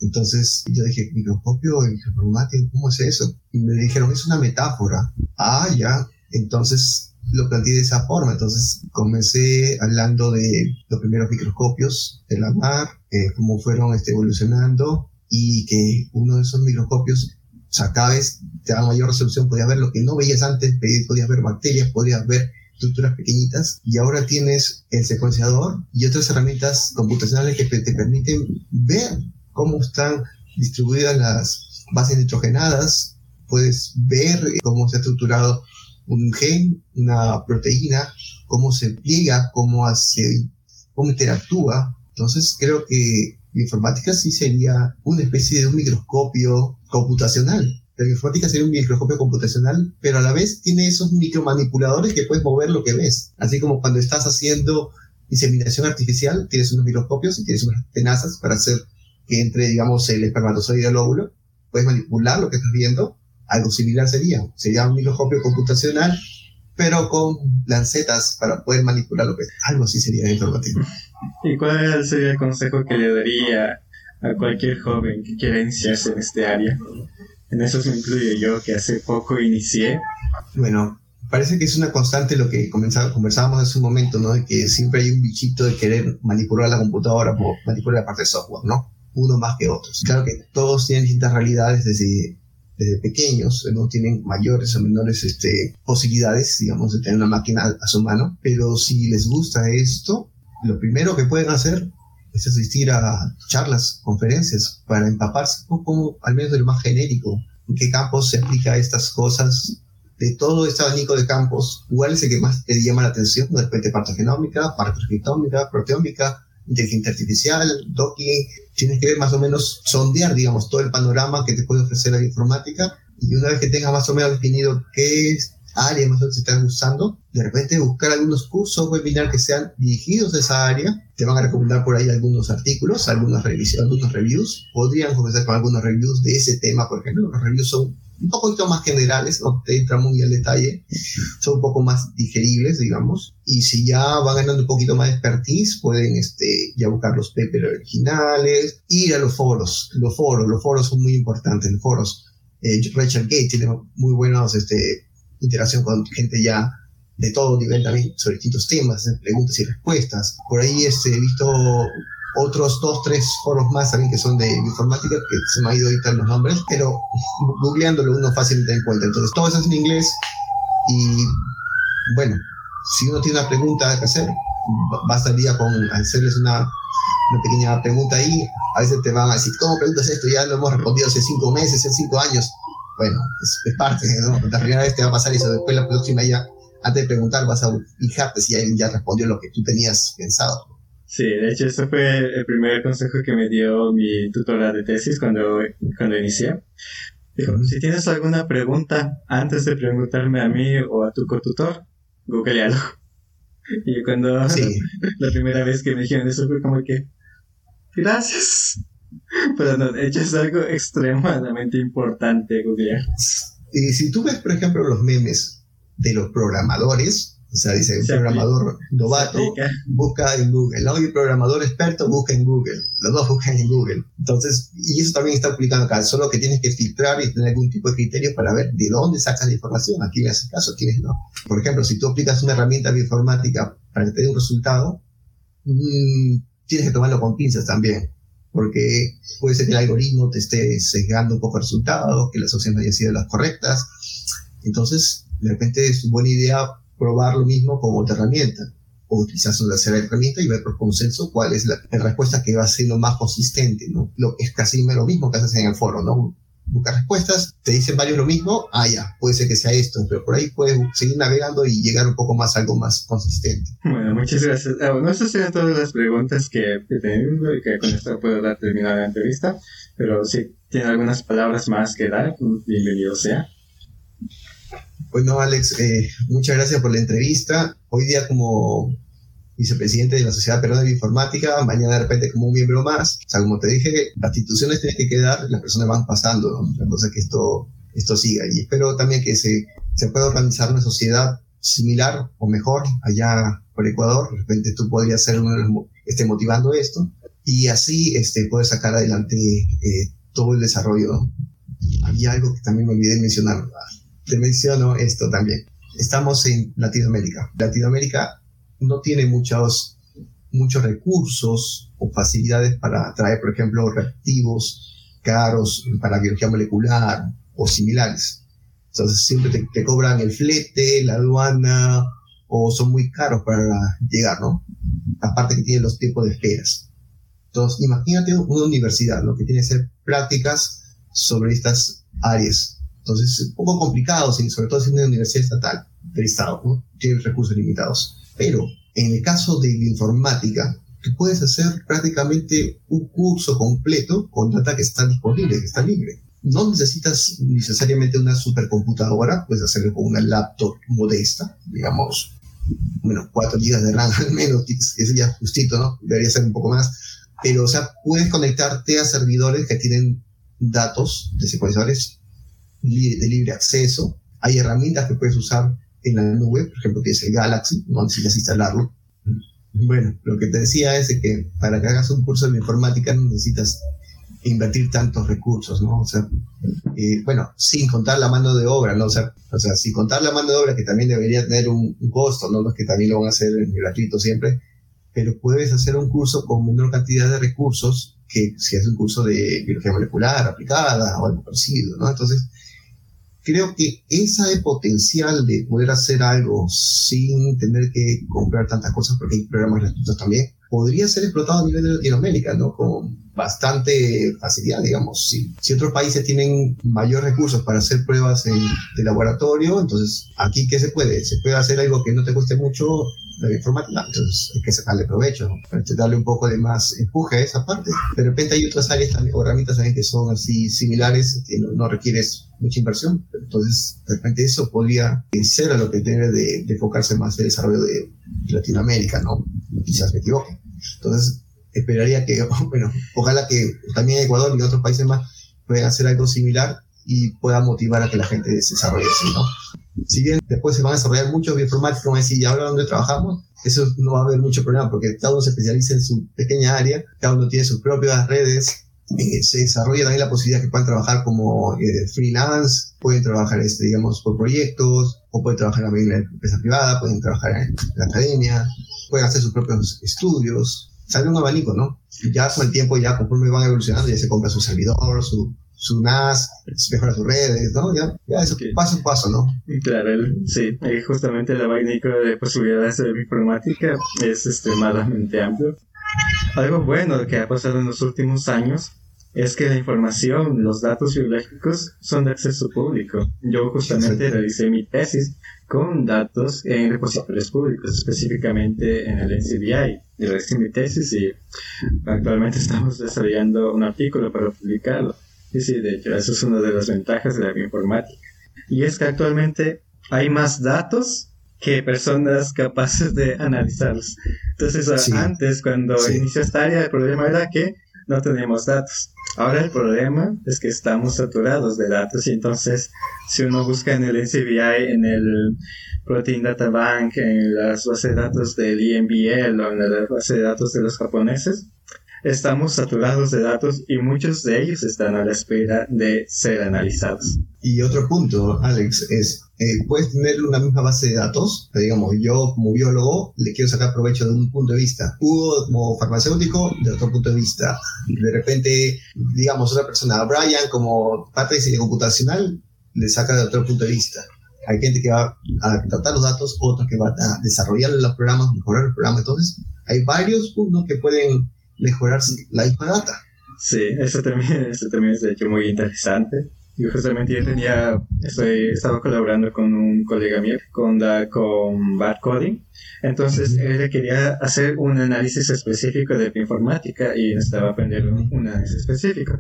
Entonces yo dije, microscopio informático, ¿cómo es eso? Y me dijeron, es una metáfora. Ah, ya. Entonces lo planteé de esa forma. Entonces comencé hablando de los primeros microscopios de la mar, eh, cómo fueron este, evolucionando y que uno de esos microscopios, o sea, cada vez te da mayor resolución, podías ver lo que no veías antes, podías ver bacterias, podías ver estructuras pequeñitas y ahora tienes el secuenciador y otras herramientas computacionales que te permiten ver cómo están distribuidas las bases nitrogenadas, puedes ver cómo se ha estructurado un gen, una proteína, cómo se pliega, cómo hace, cómo interactúa. Entonces creo que la informática sí sería una especie de un microscopio computacional. La informática sería un microscopio computacional, pero a la vez tiene esos micromanipuladores que puedes mover lo que ves. Así como cuando estás haciendo inseminación artificial, tienes unos microscopios y tienes unas tenazas para hacer que entre, digamos, el espermatozoide y el óvulo. Puedes manipular lo que estás viendo algo similar sería. Sería un microscopio computacional, pero con lancetas para poder manipular lo que algo así sería informático. ¿Y cuál sería el consejo que le daría a cualquier joven que quiera iniciarse en este área? En eso me incluyo yo, que hace poco inicié. Bueno, parece que es una constante lo que conversábamos hace un momento, ¿no? De que siempre hay un bichito de querer manipular la computadora o manipular la parte de software, ¿no? Uno más que otros. Claro que todos tienen distintas realidades desde desde pequeños, no tienen mayores o menores este, posibilidades, digamos, de tener una máquina a su mano, pero si les gusta esto, lo primero que pueden hacer es asistir a charlas, conferencias, para empaparse un poco, al menos de lo más genérico, en qué campos se aplica estas cosas, de todo este abanico de campos, cuál es el que más te llama la atención, de repente genómica, parte transcriptómica, proteómica, inteligencia artificial, docking, tienes que más o menos sondear, digamos, todo el panorama que te puede ofrecer la informática. Y una vez que tengas más o menos definido qué área más o menos se están usando, de repente buscar algunos cursos webinar que sean dirigidos a esa área, te van a recomendar por ahí algunos artículos, algunas revisiones, algunos reviews, podrían comenzar con algunos reviews de ese tema, por ejemplo, los reviews son un poquito más generales, no te entra muy al detalle, son un poco más digeribles, digamos, y si ya van ganando un poquito más de expertise, pueden este, ya buscar los papers originales, ir a los foros, los foros, los foros son muy importantes, los foros. Eh, Rachel Gate tiene muy buenas este, interacción con gente ya de todo nivel también sobre distintos temas, preguntas y respuestas. Por ahí este, he visto otros dos, tres foros más también que son de informática, que se me ha ido a editar los nombres, pero googleándolo uno fácilmente encuentra. Entonces, todo eso es en inglés y bueno, si uno tiene una pregunta que hacer, bastaría con hacerles una, una pequeña pregunta ahí. A veces te van a decir, ¿cómo preguntas esto? Ya lo hemos respondido hace cinco meses, hace cinco años. Bueno, es, parte, ¿no? La primera vez te va a pasar eso, después la próxima ya, antes de preguntar, vas a fijarte si alguien ya respondió lo que tú tenías pensado. Sí, de hecho, ese fue el primer consejo que me dio mi tutora de tesis cuando, cuando inicié. Dijo, si tienes alguna pregunta antes de preguntarme a mí o a tu cotutor, googlealo. Y cuando la primera vez que me dijeron eso fue como que, gracias. Pero no, de hecho es algo extremadamente importante googlear. Y si tú ves, por ejemplo, los memes de los programadores, o sea, dice, un programador novato busca en Google, ¿no? Y el programador experto busca en Google. Los dos buscan en Google. Entonces, y eso también está aplicando acá. Solo que tienes que filtrar y tener algún tipo de criterio para ver de dónde sacas la información. A quién le hace caso, a quiénes no. Por ejemplo, si tú aplicas una herramienta bioinformática para que te dé un resultado, mmm, tienes que tomarlo con pinzas también. Porque puede ser que el algoritmo te esté sesgando un poco el resultado, que las opciones no hayan sido las correctas. Entonces, de repente es una buena idea probar lo mismo con otra herramienta o quizás una tercera herramienta y ver por consenso cuál es la, respuesta que va siendo más consistente, ¿no? Lo, es casi lo mismo que haces en el foro, ¿no? buscas respuestas, te dicen varios lo mismo, ah, ya, puede ser que sea esto, pero por ahí puedes seguir navegando y llegar un poco más a algo más consistente. Bueno, muchas gracias. Ah, bueno, esas eran todas las preguntas que, tengo y que con esto puedo dar terminada la entrevista, pero si tiene algunas palabras más que dar, bienvenido sea. Bueno, Alex, eh, muchas gracias por la entrevista. Hoy día como vicepresidente de la Sociedad Peruana de Informática, mañana de repente como un miembro más. O sea, como te dije, las instituciones tienen que quedar, las personas van pasando, ¿no? Cosa que esto, esto siga. Y espero también que se, se pueda organizar una sociedad similar o mejor allá por Ecuador. De repente tú podrías ser uno de los esté motivando esto y así este, poder sacar adelante eh, todo el desarrollo. Había algo que también me olvidé mencionar. Te menciono esto también. Estamos en Latinoamérica. Latinoamérica no tiene muchos, muchos recursos o facilidades para traer, por ejemplo, reactivos caros para biología molecular o similares. Entonces siempre te, cobran el flete, la aduana, o son muy caros para llegar, ¿no? Aparte que tienen los tiempos de esperas. Entonces, imagínate una universidad, lo que tiene que hacer prácticas sobre estas áreas. Entonces, es un poco complicado, sobre todo si es una universidad estatal del Estado, ¿no? Tiene recursos limitados. Pero en el caso de la informática, tú puedes hacer prácticamente un curso completo con data que está disponible, que está libre. No necesitas necesariamente una supercomputadora, puedes hacerlo con una laptop modesta, digamos, bueno, 4 GB de RAM al menos, eso ya justito, ¿no? Debería ser un poco más. Pero, o sea, puedes conectarte a servidores que tienen datos de secuenciadores de libre acceso. Hay herramientas que puedes usar en la nube, por ejemplo, tienes el Galaxy, no necesitas instalarlo. Bueno, lo que te decía es que para que hagas un curso de informática no necesitas invertir tantos recursos, ¿no? O sea, eh, bueno, sin contar la mano de obra, ¿no? O sea, o sea, sin contar la mano de obra que también debería tener un, costo, ¿no? Los que también lo van a hacer gratuito siempre, pero puedes hacer un curso con menor cantidad de recursos que si es un curso de biología molecular aplicada o algo parecido, ¿no? Entonces, creo que ese potencial de poder hacer algo sin tener que comprar tantas cosas, porque hay programas gratuitos también, podría ser explotado a nivel de Latinoamérica, ¿no? Con bastante facilidad, digamos. Si, si otros países tienen mayor recursos para hacer pruebas en, de laboratorio, entonces aquí, ¿qué se puede? Se puede hacer algo que no te cueste mucho la informática, entonces hay que sacarle provecho, para darle un poco de más empuje a esa parte. De repente hay otras áreas también, o herramientas también que son así similares, que no, no requieres mucha inversión, entonces de repente eso podría ser a lo que tiene de, de enfocarse más el desarrollo de Latinoamérica, ¿no? Quizás me equivoque. Entonces, esperaría que, bueno, ojalá que también Ecuador y otros países más puedan hacer algo similar y pueda motivar a que la gente se desarrolle así, ¿no? Si bien después se van a desarrollar muchos bioinformáticos, como decir, ¿y ahora dónde trabajamos? Eso no va a haber mucho problema porque cada uno se especializa en su pequeña área, cada uno tiene sus propias redes, eh, se desarrolla también la posibilidad que puedan trabajar como eh, freelance, pueden trabajar, este, digamos, por proyectos, o pueden trabajar también en la empresa privada, pueden trabajar en la academia, pueden hacer sus propios estudios, sale un abanico, ¿no? Y ya con el tiempo, ya conforme van evolucionando, ya se compra su servidor, su, su NAS, mejora sus redes, ¿no? Ya, ya eso paso a paso, ¿no? Claro, sí, justamente el abanico de posibilidades de informática es extremadamente amplio. Algo bueno que ha pasado en los últimos años es que la información, los datos biológicos son de acceso público. Yo justamente realicé mi tesis con datos en repositorios públicos, específicamente en el NCBI. Yo realicé mi tesis y actualmente estamos desarrollando un artículo para publicarlo. Y sí, de hecho, eso es una de las ventajas de la bioinformática. Y es que actualmente hay más datos que personas capaces de analizarlos. Entonces, antes, cuando inició esta área, el problema era que no teníamos datos. Ahora el problema es que estamos saturados de datos y entonces si uno busca en el NCBI, en el Protein Data Bank, en las bases de datos del INBL o en la base de datos de los japoneses, estamos saturados de datos y muchos de ellos están a la espera de ser analizados. Y otro punto, Alex, es, eh, puedes tener una misma base de datos, digamos, yo como biólogo le quiero sacar provecho de un punto de vista, Hugo como farmacéutico de otro punto de vista, de repente, digamos, otra persona, Brian como parte de computacional, le saca de otro punto de vista. Hay gente que va a tratar los datos, otros que va a desarrollar los programas, mejorar los programas. Entonces, hay varios puntos que pueden mejorar la misma data. Sí, eso también, eso también es de hecho muy interesante. Yo justamente ya tenía, estoy, estaba colaborando con un colega mío, con, da, con Bad Coding. Entonces él quería hacer un análisis específico de informática y necesitaba aprender un análisis específico.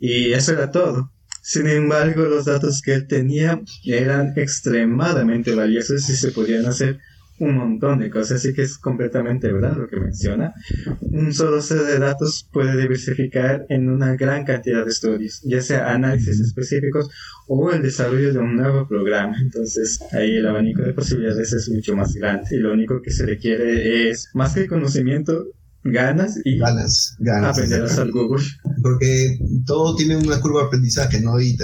Y eso era todo. Sin embargo, los datos que él tenía eran extremadamente valiosos y se podían hacer un montón de cosas, así que es completamente verdad lo que menciona. Un solo set de datos puede diversificar en una gran cantidad de estudios, ya sea análisis específicos o el desarrollo de un nuevo programa. Entonces, ahí el abanico de posibilidades es mucho más grande y lo único que se requiere es más que conocimiento, ganas y ganas, ganas aprender a usar Google. Porque todo tiene una curva de aprendizaje, ¿no? Y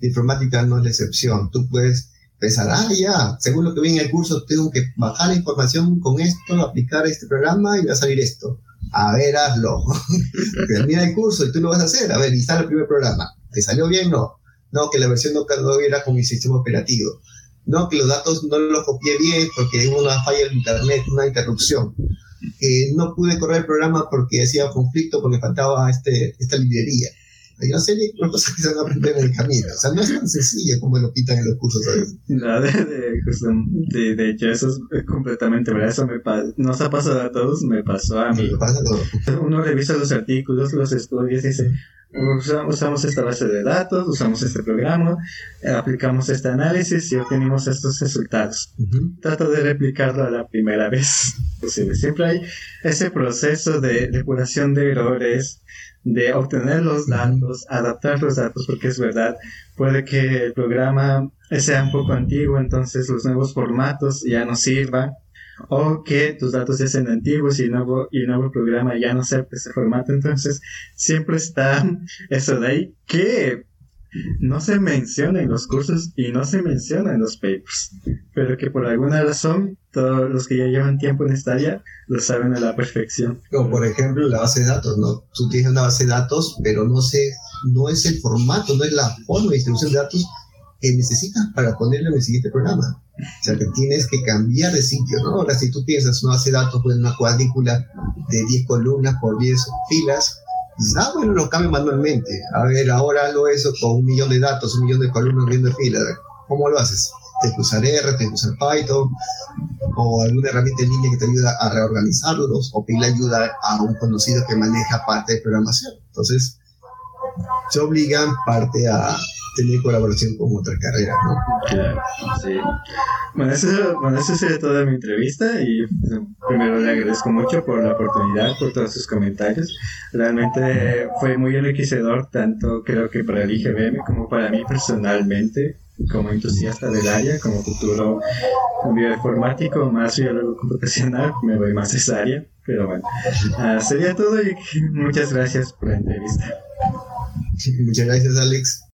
informática no es la excepción. Tú puedes pensar, ah, ya, según lo que vi en el curso, tengo que bajar la información con esto, aplicar este programa y va a salir esto. A ver, hazlo. Termina el curso y tú lo vas a hacer. A ver, instala el primer programa. ¿Te salió bien? No. No, que la versión no, era con mi sistema operativo. No, que los datos no los copié bien porque hubo una falla en internet, una interrupción. Eh, no pude correr el programa porque hacía conflicto, porque faltaba este, esta librería. Hay una serie de cosas que se van a aprender en el camino. O sea, no es tan sencillo como lo pitan en los cursos. ¿sabes? No, de, de, de, hecho, eso es completamente verdad. Eso me nos ha pasado a todos, me pasó a mí. Me pasa a todos. Uno revisa los artículos, los estudios y dice, usamos esta base de datos, usamos este programa, aplicamos este análisis y obtenemos estos resultados. Trato de replicarlo a la primera vez posible. Siempre hay ese proceso de depuración de errores, de obtener los datos, adaptar los datos, porque es verdad, puede que el programa sea un poco antiguo, entonces los nuevos formatos ya no sirvan, o que tus datos ya sean antiguos y el nuevo, y el nuevo programa ya no acepte ese formato, entonces siempre está eso de ahí que no se menciona en los cursos y no se menciona en los papers, pero que por alguna razón todos los que ya llevan tiempo en esta área lo saben a la perfección. Como por ejemplo la base de datos, ¿no? Tú tienes una base de datos, pero no sé, no es el formato, no es la forma de distribución de datos que necesitas para ponerlo en el siguiente programa. O sea, que tienes que cambiar de sitio, ¿no? Ahora, si tú piensas una base de datos con una cuadrícula de 10 columnas por 10 filas, dices, ah, bueno, lo cambio manualmente. A ver, ahora hago eso con un millón de datos, un millón de columnas, de filas. ¿Cómo lo haces? Tienes que usar R, tienes que usar Python, o alguna herramienta en línea que te ayuda a reorganizarlos, o pedir ayuda a un conocido que maneja parte de programación. Entonces, se obligan parte a tener colaboración con otra carrera, ¿no? Claro, sí. Bueno, eso, bueno, eso sería toda mi entrevista y primero le agradezco mucho por la oportunidad, por todos sus comentarios. Realmente fue muy enriquecedor, tanto creo que para el IGBM como para mí personalmente, como entusiasta del área, como futuro bioinformático, más biólogo computacional, me voy más a esa área, pero bueno, uh, sería todo y muchas gracias por la entrevista. Muchas gracias, Alex.